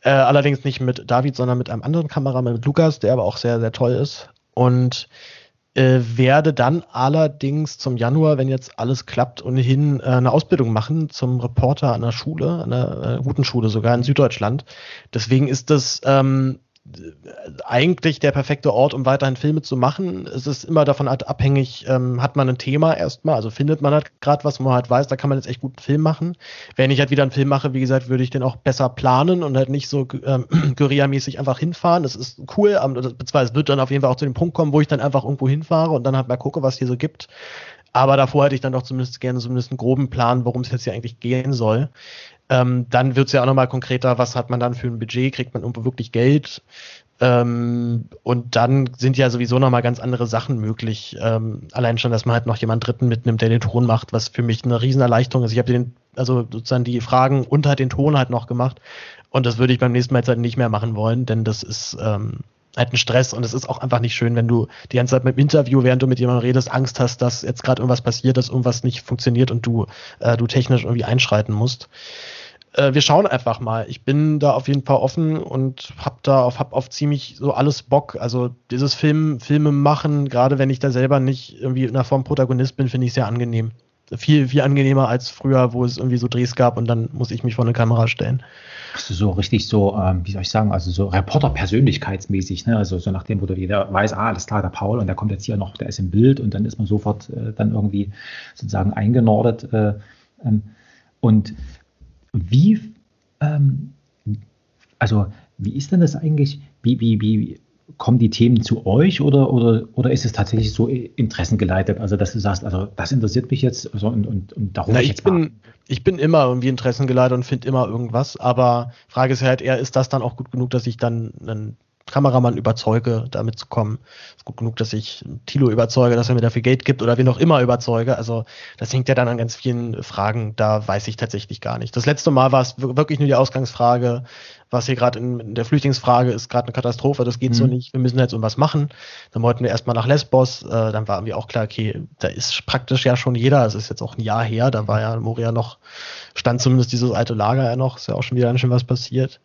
Äh, allerdings nicht mit David, sondern mit einem anderen Kameramann, mit Lukas, der aber auch sehr, sehr toll ist. Und Äh, werde dann allerdings zum Januar, wenn jetzt alles klappt, ohnehin äh, eine Ausbildung machen zum Reporter an der Schule, an einer äh, guten Schule sogar in Süddeutschland. Deswegen ist das ähm, eigentlich der perfekte Ort, um weiterhin Filme zu machen. Es ist immer davon abhängig, ähm, hat man ein Thema erstmal, also findet man halt gerade was, wo man halt weiß, da kann man jetzt echt gut einen Film machen. Wenn ich halt wieder einen Film mache, wie gesagt, würde ich den auch besser planen und halt nicht so ähm, Guerilla-mäßig einfach hinfahren. Das ist cool, beziehungsweise es wird dann auf jeden Fall auch zu dem Punkt kommen, wo ich dann einfach irgendwo hinfahre und dann halt mal gucke, was hier so gibt. Aber davor hätte ich dann doch zumindest gerne zumindest einen groben Plan, worum es jetzt hier eigentlich gehen soll. Ähm, dann wird es ja auch nochmal konkreter, was hat man dann für ein Budget, kriegt man irgendwo wirklich Geld? Ähm, und dann sind ja sowieso nochmal ganz andere Sachen möglich. Ähm, allein schon, dass man halt noch jemand Dritten mitnimmt, der den Ton macht, was für mich eine Riesenerleichterung ist. Ich habe den, also sozusagen die Fragen halt den Ton halt noch gemacht. Und das würde ich beim nächsten Mal jetzt halt nicht mehr machen wollen, denn das ist ähm, halt ein Stress und es ist auch einfach nicht schön, wenn du die ganze Zeit mit dem Interview, während du mit jemandem redest, Angst hast, dass jetzt gerade irgendwas passiert, dass irgendwas nicht funktioniert und du, äh, du technisch irgendwie einschreiten musst äh, wir schauen einfach mal. Ich bin da auf jeden Fall offen und hab da auf, hab auf ziemlich so alles Bock. Also dieses Film, Filme machen, gerade wenn ich da selber nicht irgendwie in der Form Protagonist bin, finde ich sehr angenehm. Viel, viel angenehmer als früher, wo es irgendwie so Drehs gab und dann muss ich mich vor eine Kamera stellen. Also so richtig so, ähm, wie soll ich sagen, also so Reporter-persönlichkeitsmäßig, ne? Also so nach dem, wo jeder weiß, ah, alles klar, der Paul und der kommt jetzt hier noch, der ist im Bild und dann ist man sofort äh, dann irgendwie sozusagen eingenordet. Äh, ähm, und wie, ähm, also wie ist denn das eigentlich? Wie, wie, wie kommen die Themen zu euch oder, oder, oder ist es tatsächlich so interessengeleitet? Also, dass du sagst, also das interessiert mich jetzt also, und, und, und darum. Na, ich, bin, ich bin immer irgendwie interessengeleitet und finde immer irgendwas, aber Frage ist halt eher, ist das dann auch gut genug, dass ich dann einen Kameramann überzeuge, damit zu kommen. Ist gut genug, dass ich Tilo überzeuge, dass er mir dafür Geld gibt oder wie noch immer überzeuge. Also das hängt ja dann an ganz vielen Fragen. Da weiß ich tatsächlich gar nicht. Das letzte Mal war es wirklich nur die Ausgangsfrage, was hier gerade in, der Flüchtlingsfrage ist gerade eine Katastrophe, das geht mhm. so nicht, wir müssen jetzt irgendwas machen. Dann wollten wir erstmal nach Lesbos, äh, dann war irgendwie auch klar, okay, da ist praktisch ja schon jeder, es ist jetzt auch ein Jahr her, da war ja Moria noch, stand zumindest dieses alte Lager ja noch, ist ja auch schon wieder ein bisschen was passiert.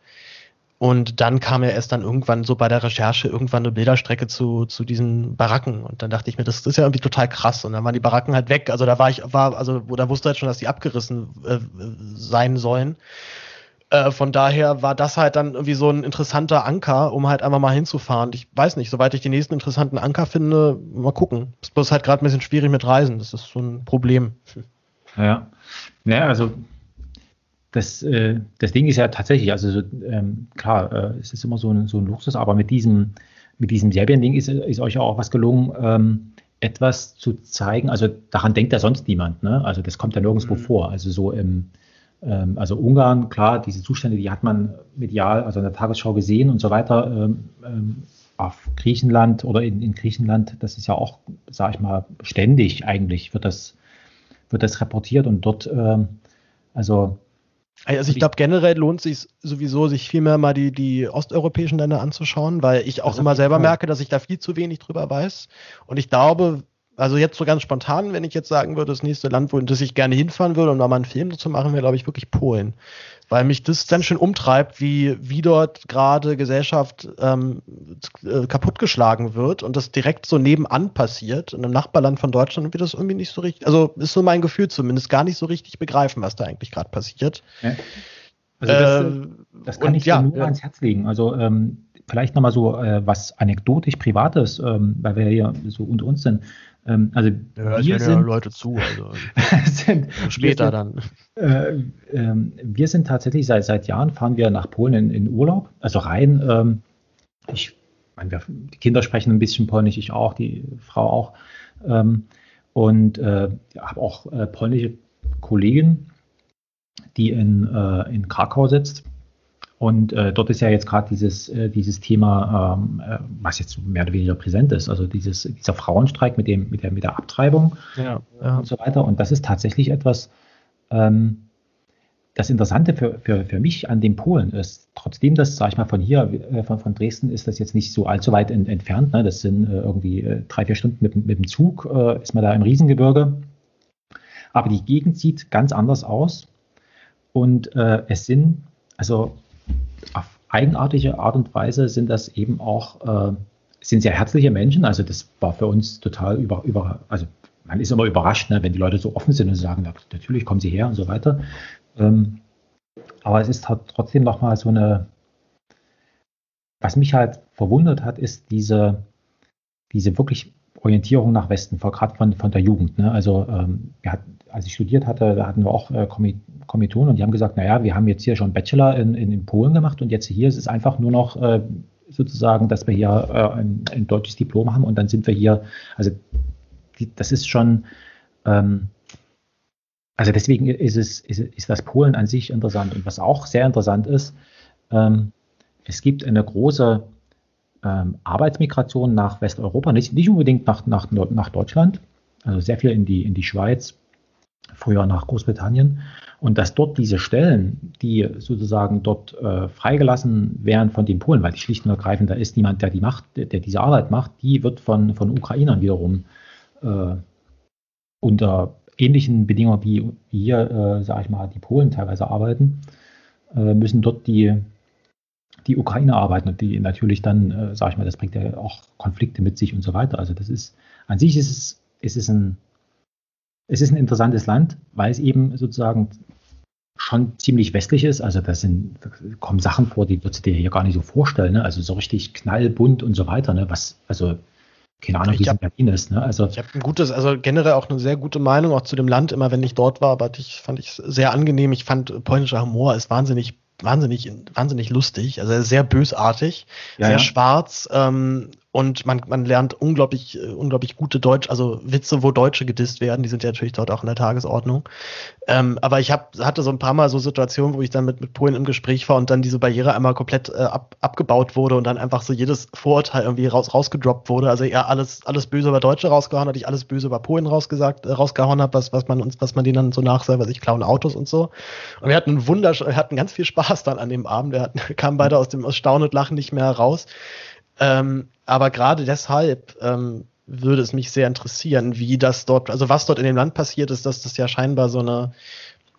Und dann kam ja erst dann irgendwann so bei der Recherche irgendwann eine Bilderstrecke zu, zu diesen Baracken. Und dann dachte ich mir, das ist ja irgendwie total krass. Und dann waren die Baracken halt weg. Also da war ich, war, also da wusste halt schon, dass die abgerissen äh, sein sollen. Äh, von daher war das halt dann irgendwie so ein interessanter Anker, um halt einfach mal hinzufahren. Ich weiß nicht, soweit ich die nächsten interessanten Anker finde, mal gucken. Ist bloß halt gerade ein bisschen schwierig mit Reisen. Das ist so ein Problem. Ja. Ja, also das, äh, das Ding ist ja tatsächlich, also so, ähm, klar, äh, es ist immer so ein, so ein Luxus, aber mit diesem, mit diesem Serbien-Ding ist, ist euch auch was gelungen, ähm, etwas zu zeigen. Also daran denkt ja sonst niemand, ne? Also das kommt ja nirgendwo mhm. vor. Also so im, ähm, also Ungarn, klar, diese Zustände, die hat man medial, also in der Tagesschau gesehen und so weiter. Ähm, ähm, auf Griechenland oder in, in Griechenland, das ist ja auch, sage ich mal, ständig eigentlich wird das, wird das reportiert und dort, ähm, also also ich glaube generell lohnt sich sowieso, sich viel mehr mal die, die osteuropäischen Länder anzuschauen, weil ich auch immer selber merke, dass ich da viel zu wenig drüber weiß. Und ich glaube, also jetzt so ganz spontan, wenn ich jetzt sagen würde, das nächste Land, wo das ich gerne hinfahren würde, um da mal einen Film zu machen, wäre, glaube ich, wirklich Polen weil mich das dann schon umtreibt, wie, wie dort gerade Gesellschaft ähm, äh, kaputtgeschlagen wird und das direkt so nebenan passiert, in einem Nachbarland von Deutschland, und wir das irgendwie nicht so richtig, also ist so mein Gefühl zumindest, gar nicht so richtig begreifen, was da eigentlich gerade passiert. Ja. Also das, ähm, das kann ich dir ja, nur ja. ans Herz legen. Also ähm, vielleicht nochmal so äh, was anekdotisch Privates, ähm, weil wir hier so unter uns sind. Ähm, also ja, wir sind, ja Leute zu, also sind, später sind, dann. Äh, äh, wir sind tatsächlich seit, seit Jahren fahren wir nach Polen in, in Urlaub, also rein. Ähm, ich meine, wir, die Kinder sprechen ein bisschen Polnisch, ich auch, die Frau auch. Ähm, und äh, habe auch äh, polnische Kollegin, die in, äh, in Krakau sitzt und äh, dort ist ja jetzt gerade dieses, äh, dieses Thema, ähm, äh, was jetzt mehr oder weniger präsent ist, also dieses, dieser Frauenstreik mit, dem, mit, der, mit der Abtreibung ja, ja. und so weiter. Und das ist tatsächlich etwas, ähm, das Interessante für, für, für mich an den Polen ist, trotzdem das, sage ich mal, von hier, äh, von, von Dresden ist das jetzt nicht so allzu weit in, entfernt. Ne? Das sind äh, irgendwie äh, drei, vier Stunden mit, mit dem Zug, ist man da im Riesengebirge. Aber die Gegend sieht ganz anders aus. Und es sind, also auf eigenartige Art und Weise sind das eben auch äh, sind sehr herzliche Menschen. Also das war für uns total über, über also man ist immer überrascht, ne, wenn die Leute so offen sind und sagen, ja, natürlich kommen sie her und so weiter. Ähm, aber es ist halt trotzdem nochmal so eine, was mich halt verwundert hat, ist diese, diese wirklich Orientierung nach Westen, gerade von, von der Jugend. Ne? Also ähm, hat, als ich studiert hatte, da hatten wir auch äh, Kommilitonen und die haben gesagt, naja, wir haben jetzt hier schon Bachelor in, in, in Polen gemacht und jetzt hier ist es einfach nur noch äh, sozusagen, dass wir hier äh, ein, ein, deutsches Diplom haben und dann sind wir hier, also die, das ist schon, ähm, also deswegen ist es, ist, ist, das Polen an sich interessant. Und was auch sehr interessant ist, ähm, es gibt eine große ähm, Arbeitsmigration nach Westeuropa, nicht, nicht unbedingt nach, nach, nach Deutschland, also sehr viel in die, in die Schweiz, früher nach Großbritannien. Und dass dort diese Stellen, die sozusagen dort äh, freigelassen werden von den Polen, weil die schlicht und ergreifend, da ist niemand, der die macht, der, diese Arbeit macht, die wird von, von Ukrainern wiederum äh, unter ähnlichen Bedingungen wie hier, äh, sage ich mal, die Polen teilweise arbeiten, äh, müssen dort die, die Ukraine arbeiten und die natürlich dann, äh, sage ich mal, das bringt ja auch Konflikte mit sich und so weiter. Also das ist, an sich ist es, ist es ein, es ist ein interessantes Land, weil es eben sozusagen schon ziemlich westlich ist. Also da sind, da kommen Sachen vor, die würdest du dir hier gar nicht so vorstellen. Ne? Also so richtig knallbunt und so weiter. Ne? Was, also keine Ahnung, wie es in Berlin ist. Ne? Also, ich habe ein gutes, also generell auch eine sehr gute Meinung auch zu dem Land, immer wenn ich dort war, aber ich fand ich sehr angenehm. Ich fand polnischer Humor ist wahnsinnig wahnsinnig, wahnsinnig lustig, also sehr bösartig, ja, sehr ja. schwarz ähm, und man, man lernt unglaublich, äh, unglaublich gute Deutsch, also Witze, wo Deutsche gedisst werden, die sind ja natürlich dort auch in der Tagesordnung. Ähm, aber ich hab, hatte so ein paar Mal so Situationen, wo ich dann mit, mit Polen im Gespräch war und dann diese Barriere einmal komplett äh, ab, abgebaut wurde und dann einfach so jedes Vorurteil irgendwie raus, rausgedroppt wurde. Also eher alles, alles böse über Deutsche rausgehauen hat, ich alles böse über Polen rausgesagt, äh, rausgehauen habe, was, was man uns, was man denen dann so nachsagt, was ich klauen Autos und so. Und wir hatten wundersch wir hatten ganz viel Spaß dann an dem Abend. Wir hatten, kamen beide aus dem aus Staunen und Lachen nicht mehr heraus. Ähm, aber gerade deshalb ähm, würde es mich sehr interessieren, wie das dort, also was dort in dem Land passiert ist, dass das ja scheinbar so eine,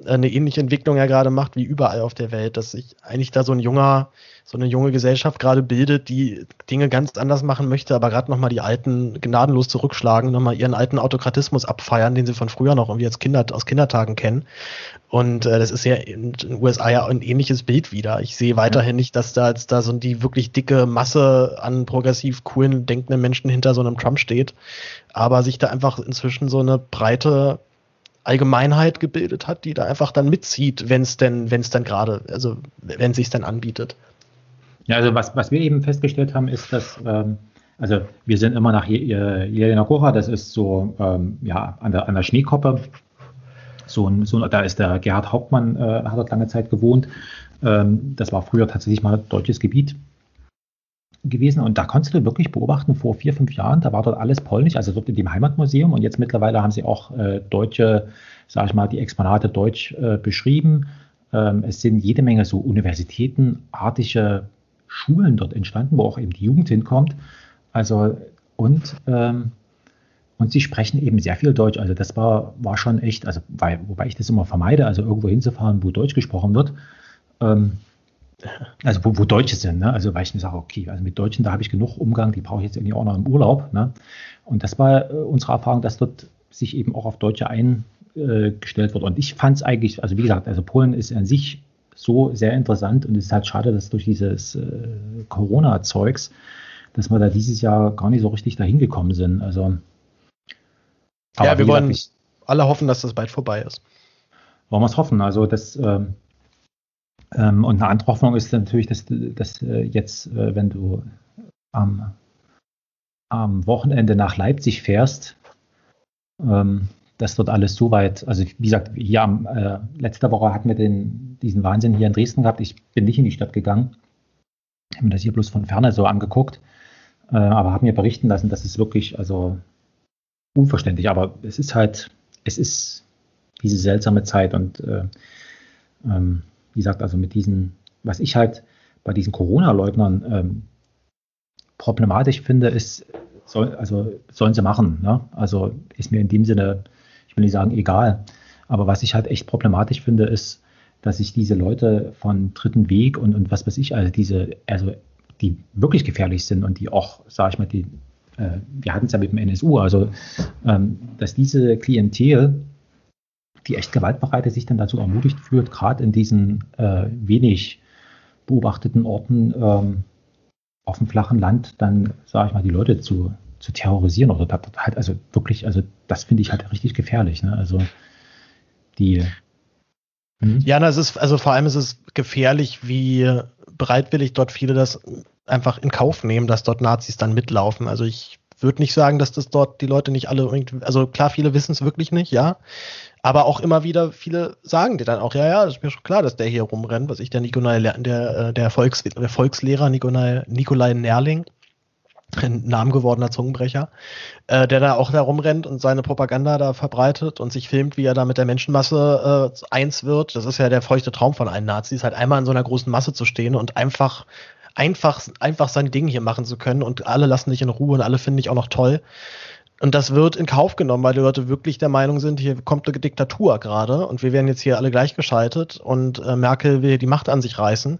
eine ähnliche Entwicklung ja gerade macht wie überall auf der Welt, dass sich eigentlich da so ein junger, so eine junge Gesellschaft gerade bildet, die Dinge ganz anders machen möchte, aber gerade nochmal die alten gnadenlos zurückschlagen, nochmal ihren alten Autokratismus abfeiern, den sie von früher noch irgendwie als Kinder, aus Kindertagen kennen. Und äh, das ist ja in den USA ja ein ähnliches Bild wieder. Ich sehe weiterhin nicht, dass da jetzt da so die wirklich dicke Masse an progressiv coolen, denkenden Menschen hinter so einem Trump steht, aber sich da einfach inzwischen so eine breite Allgemeinheit gebildet hat, die da einfach dann mitzieht, wenn es denn, wenn es dann gerade, also wenn sich dann anbietet. Ja, also was, was wir eben festgestellt haben, ist, dass ähm, also wir sind immer nach Jelena Gora, das ist so ähm, ja, an der, an der Schneekoppe so ein, so, da ist der Gerhard Hauptmann, äh, hat dort lange Zeit gewohnt. Ähm, das war früher tatsächlich mal deutsches Gebiet gewesen. Und da konntest du wirklich beobachten, vor vier, fünf Jahren, da war dort alles polnisch, also dort in dem Heimatmuseum. Und jetzt mittlerweile haben sie auch äh, deutsche, sage ich mal, die Exponate deutsch äh, beschrieben. Ähm, es sind jede Menge so universitätenartige Schulen dort entstanden, wo auch eben die Jugend hinkommt. Also und ähm, und sie sprechen eben sehr viel Deutsch. Also das war, war schon echt, also weil, wobei ich das immer vermeide, also irgendwo hinzufahren, wo Deutsch gesprochen wird. Ähm, also wo, wo Deutsche sind, ne? Also weil ich mir sage, okay, also mit Deutschen, da habe ich genug Umgang, die brauche ich jetzt irgendwie auch noch im Urlaub. Ne? Und das war äh, unsere Erfahrung, dass dort sich eben auch auf Deutsche eingestellt wird. Und ich fand es eigentlich, also wie gesagt, also Polen ist an sich so sehr interessant und es ist halt schade, dass durch dieses äh, Corona-Zeugs, dass wir da dieses Jahr gar nicht so richtig dahin gekommen sind. Also ja, wir wollen alle hoffen, dass das bald vorbei ist. Wollen wir es hoffen. Also das ähm, ähm, und eine andere Hoffnung ist natürlich, dass, dass äh, jetzt, äh, wenn du am, am Wochenende nach Leipzig fährst, ähm, dass dort alles so weit, also wie gesagt, hier am, äh, letzte Woche hatten wir den, diesen Wahnsinn hier in Dresden gehabt. Ich bin nicht in die Stadt gegangen, habe mir das hier bloß von ferne so angeguckt, äh, aber habe mir berichten lassen, dass es wirklich, also unverständlich, aber es ist halt, es ist diese seltsame Zeit und äh, ähm, wie gesagt, also mit diesen, was ich halt bei diesen Corona-Leugnern ähm, problematisch finde, ist, soll, also sollen sie machen. Ne? Also ist mir in dem Sinne, ich will nicht sagen egal, aber was ich halt echt problematisch finde, ist, dass sich diese Leute von dritten Weg und, und was weiß ich, also diese, also die wirklich gefährlich sind und die auch, sage ich mal, die, äh, wir hatten es ja mit dem NSU, also ähm, dass diese Klientel, die echt gewaltbereit ist, sich dann dazu ermutigt fühlt, gerade in diesen äh, wenig beobachteten Orten ähm, auf dem flachen Land dann, sage ich mal, die Leute zu, zu terrorisieren oder halt, also wirklich, also das finde ich halt richtig gefährlich. Ne? Also die. Hm? Ja, na, ist, also vor allem ist es gefährlich, wie bereitwillig dort viele das einfach in Kauf nehmen, dass dort Nazis dann mitlaufen. Also ich würde nicht sagen, dass das dort die Leute nicht alle irgendwie, also klar, viele wissen es wirklich nicht, ja. Aber auch immer wieder viele sagen dir dann auch, ja, ja, das ist mir schon klar, dass der hier rumrennt, was ich der Nikolai, der, äh, der, Volks, der Volkslehrer Nikolai, Nikolai Nerling, ein Namen gewordener Zungenbrecher, äh, der da auch da rumrennt und seine Propaganda da verbreitet und sich filmt, wie er da mit der Menschenmasse äh, eins wird. Das ist ja der feuchte Traum von allen Nazis, halt einmal in so einer großen Masse zu stehen und einfach einfach, einfach sein Ding hier machen zu können und alle lassen dich in Ruhe und alle finden dich auch noch toll. Und das wird in Kauf genommen, weil die Leute wirklich der Meinung sind, hier kommt eine Diktatur gerade und wir werden jetzt hier alle gleichgeschaltet und äh, Merkel will die Macht an sich reißen.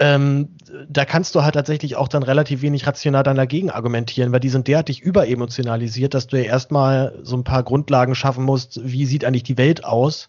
Ähm, da kannst du halt tatsächlich auch dann relativ wenig rational dann dagegen argumentieren, weil die sind derartig überemotionalisiert, dass du ja erstmal so ein paar Grundlagen schaffen musst, wie sieht eigentlich die Welt aus,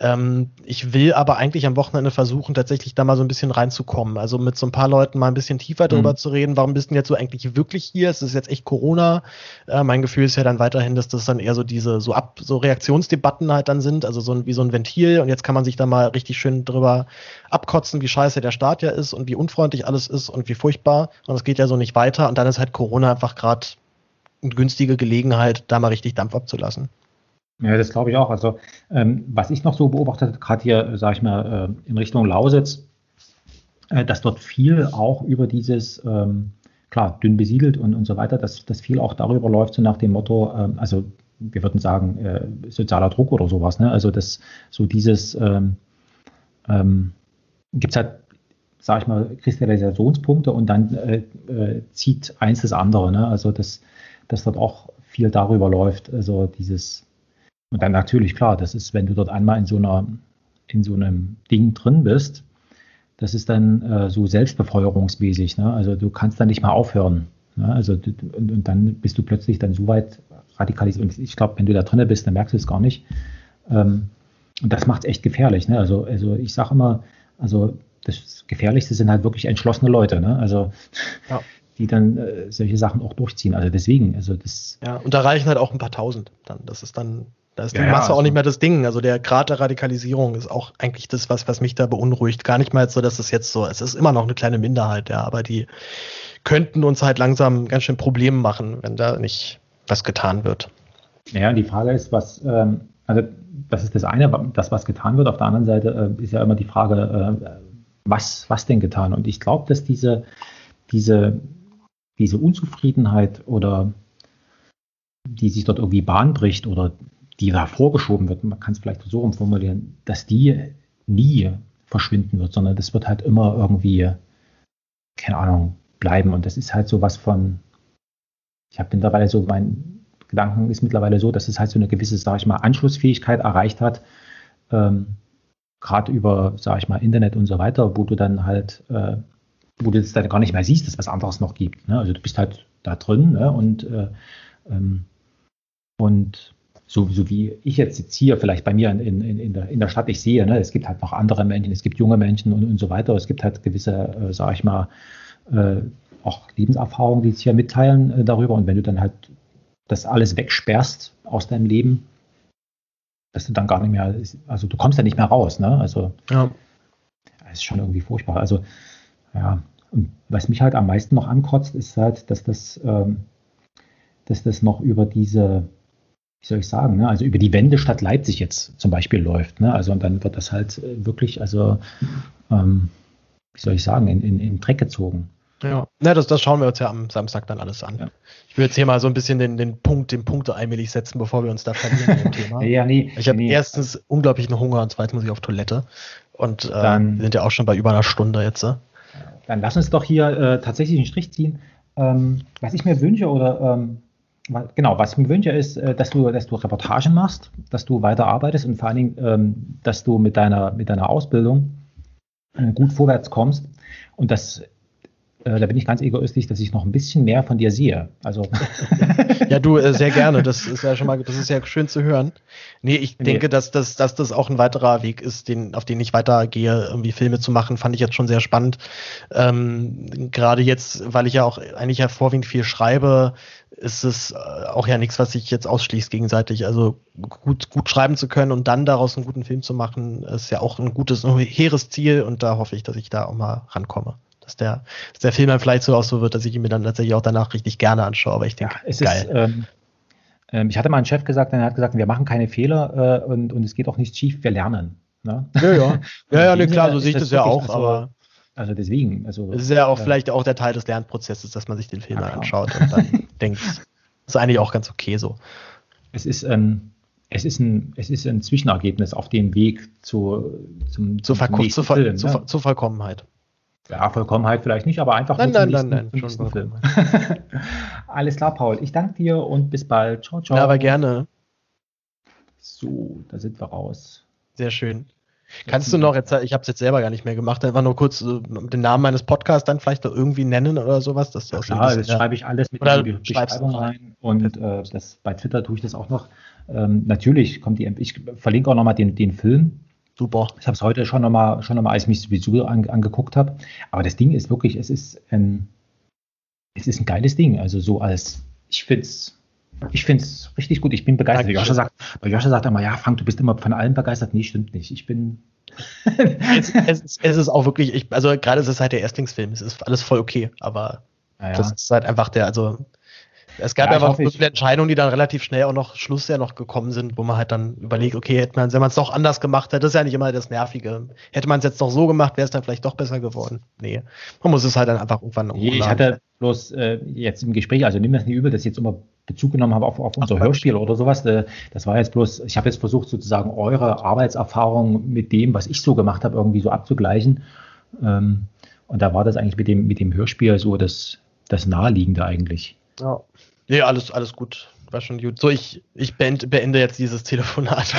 ähm, ich will aber eigentlich am Wochenende versuchen, tatsächlich da mal so ein bisschen reinzukommen. Also mit so ein paar Leuten mal ein bisschen tiefer mhm. drüber zu reden, warum bist du jetzt so eigentlich wirklich hier? Es ist jetzt echt Corona. Äh, mein Gefühl ist ja dann weiterhin, dass das dann eher so diese so ab, so Reaktionsdebatten halt dann sind, also so ein, wie so ein Ventil. Und jetzt kann man sich da mal richtig schön drüber abkotzen, wie scheiße der Staat ja ist und wie unfreundlich alles ist und wie furchtbar. Und es geht ja so nicht weiter. Und dann ist halt Corona einfach gerade eine günstige Gelegenheit, da mal richtig Dampf abzulassen. Ja, das glaube ich auch. Also ähm, was ich noch so beobachtet habe, gerade hier, sage ich mal, äh, in Richtung Lausitz, äh, dass dort viel auch über dieses, ähm, klar, dünn besiedelt und, und so weiter, dass, dass viel auch darüber läuft, so nach dem Motto, ähm, also wir würden sagen, äh, sozialer Druck oder sowas. Ne? Also das, so dieses, ähm, ähm, gibt es halt, sage ich mal, Kristallisationspunkte und dann äh, äh, zieht eins das andere. Ne? Also dass, dass dort auch viel darüber läuft, also dieses und dann natürlich, klar, das ist, wenn du dort einmal in so einer, in so einem Ding drin bist, das ist dann äh, so selbstbefeuerungsmäßig. Ne? Also du kannst dann nicht mehr aufhören. Ne? Also und, und, dann bist du plötzlich dann so weit radikalisiert. Und ich glaube, wenn du da drin bist, dann merkst du es gar nicht. Ähm, und das macht es echt gefährlich. Ne? Also, also ich sage immer, also das Gefährlichste sind halt wirklich entschlossene Leute. Ne? Also ja. die dann äh, solche Sachen auch durchziehen. Also deswegen, also das. Ja, und da reichen halt auch ein paar Tausend dann. Das ist dann da ist die ja, Masse also. auch nicht mehr das Ding. Also der Grad der Radikalisierung ist auch eigentlich das, was, was mich da beunruhigt. Gar nicht mal so, dass es jetzt so, es ist immer noch eine kleine Minderheit, ja, aber die könnten uns halt langsam ganz schön Probleme machen, wenn da nicht was getan wird. Ja, die Frage ist, was, ähm, also das ist das eine, das, was getan wird. Auf der anderen Seite äh, ist ja immer die Frage, äh, was, was denn getan? Und ich glaube, dass diese, diese, diese Unzufriedenheit oder die sich dort irgendwie Bahn bricht oder die da vorgeschoben wird, man kann es vielleicht so umformulieren, dass die nie verschwinden wird, sondern das wird halt immer irgendwie, keine Ahnung, bleiben. Und das ist halt so was von, ich habe mittlerweile so, mein Gedanken ist mittlerweile so, dass es halt so eine gewisse, sage ich mal, Anschlussfähigkeit erreicht hat, ähm, gerade über, sage ich mal, Internet und so weiter, wo du dann halt, äh, wo du jetzt dann gar nicht mehr siehst, dass es was anderes noch gibt. Ne? Also du bist halt da drin ne? und, äh, ähm, und so, so wie ich jetzt, jetzt hier vielleicht bei mir in, in, in, der, in der Stadt ich sehe, ne, es gibt halt noch andere Menschen, es gibt junge Menschen und, und so weiter. Es gibt halt gewisse, äh, sage ich mal, äh, auch Lebenserfahrungen, die sich hier mitteilen äh, darüber. Und wenn du dann halt das alles wegsperrst aus deinem Leben, dass du dann gar nicht mehr, also du kommst ja nicht mehr raus, ne? Also ja. das ist schon irgendwie furchtbar. Also ja, und was mich halt am meisten noch ankotzt, ist halt, dass das, ähm, dass das noch über diese wie soll ich sagen, ne? also über die Wende Stadt Leipzig jetzt zum Beispiel läuft. Ne? Also und dann wird das halt äh, wirklich, also ähm, wie soll ich sagen, in, in, in Dreck gezogen. Ja, ja das, das schauen wir uns ja am Samstag dann alles an. Ja. Ich will jetzt hier mal so ein bisschen den, den Punkt, den Punkte allmählich setzen, bevor wir uns da verlieren im Thema. ja, nee, ich habe nee. erstens unglaublichen Hunger und zweitens muss ich auf Toilette. Und äh, dann, wir sind ja auch schon bei über einer Stunde jetzt. Äh? Dann lass uns doch hier äh, tatsächlich einen Strich ziehen. Ähm, was ich mir wünsche oder ähm, genau, was ich mir wünsche, ist, äh, dass du, dass du Reportagen machst, dass du weiter arbeitest und vor allen Dingen, ähm, dass du mit deiner, mit deiner Ausbildung äh, gut vorwärts kommst und dass äh, da bin ich ganz egoistisch, dass ich noch ein bisschen mehr von dir sehe. Also ja, du sehr gerne. Das ist ja schon mal, das ist ja schön zu hören. Nee, ich nee. denke, dass das, dass das auch ein weiterer Weg ist, den, auf den ich weitergehe, irgendwie Filme zu machen, fand ich jetzt schon sehr spannend. Ähm, Gerade jetzt, weil ich ja auch eigentlich ja vorwiegend viel schreibe, ist es äh, auch ja nichts, was sich jetzt ausschließt gegenseitig. Also gut, gut schreiben zu können und dann daraus einen guten Film zu machen, ist ja auch ein gutes, ein hehres Ziel und da hoffe ich, dass ich da auch mal rankomme dass der, dass der Film dann vielleicht so auch so wird, dass ich ihn mir dann tatsächlich auch danach richtig gerne anschaue. Aber ich denke, ja, es geil. Ist, ähm, ähm, ich hatte mal einen Chef gesagt, der hat gesagt, wir machen keine Fehler äh, und, und es geht auch nicht schief, wir lernen. Ne? Ja, ja. ja, ja, ne, klar, so sehe ich das, das ja auch, also, aber. Also deswegen, also. Es ist ja auch äh, vielleicht auch der Teil des Lernprozesses, dass man sich den Film ja, anschaut und dann denkt, das ist eigentlich auch ganz okay so. Es ist, ähm, es ist ein, es ist ein Zwischenergebnis auf dem Weg zu, zum, zum zur, zur, Film, zur, ne? zur Vollkommenheit. Ja, Vollkommenheit vielleicht nicht, aber einfach nein, nein, nein, nein, nein, schon Film. Alles klar, Paul. Ich danke dir und bis bald. Ciao, ciao. Ja, aber gerne. So, da sind wir raus. Sehr schön. Kannst du noch, jetzt, ich habe es jetzt selber gar nicht mehr gemacht, einfach nur kurz äh, den Namen meines Podcasts dann vielleicht noch irgendwie nennen oder sowas? Dass ja, klar, das schreibe ich alles mit in die Beschreibung rein und äh, das, bei Twitter tue ich das auch noch. Ähm, natürlich kommt die, ich verlinke auch nochmal den, den Film, Super. Ich habe es heute schon nochmal, schon noch mal, als ich mich sowieso an, angeguckt habe. Aber das Ding ist wirklich, es ist ein, es ist ein geiles Ding. Also so als, ich finde es, ich finde es richtig gut. Ich bin begeistert. Joscha sagt, bei Joscha sagt immer, ja, Frank, du bist immer von allem begeistert. Nee, stimmt nicht. Ich bin. es, es, es, ist auch wirklich, ich, also gerade ist es halt der Erstlingsfilm. Es ist alles voll okay, aber ja, das ist halt einfach der, also es gab ja, einfach so viele Entscheidungen, die dann relativ schnell auch noch Schluss ja noch gekommen sind, wo man halt dann überlegt, okay, hätte man, wenn man es doch anders gemacht hätte, das ist ja nicht immer das Nervige. Hätte man es jetzt doch so gemacht, wäre es dann vielleicht doch besser geworden. Nee, man muss es halt dann einfach irgendwann nee, Ich hatte bloß äh, jetzt im Gespräch, also nimm das nicht übel, dass ich jetzt immer Bezug genommen habe auf, auf unser Ach, Hörspiel oder sowas. Äh, das war jetzt bloß, ich habe jetzt versucht, sozusagen eure Arbeitserfahrung mit dem, was ich so gemacht habe, irgendwie so abzugleichen. Ähm, und da war das eigentlich mit dem, mit dem Hörspiel so das, das Naheliegende eigentlich. Ja. Nee, alles, alles gut. War schon gut. So, ich, ich beende jetzt dieses Telefonat.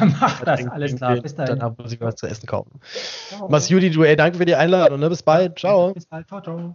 Mach das, alles klar. Bis dahin. Dann muss ich was zu essen kaufen. Ciao. Judy, du, ey, danke für die Einladung. Ne? Bis bald. Ciao. Bis bald. Ciao, ciao.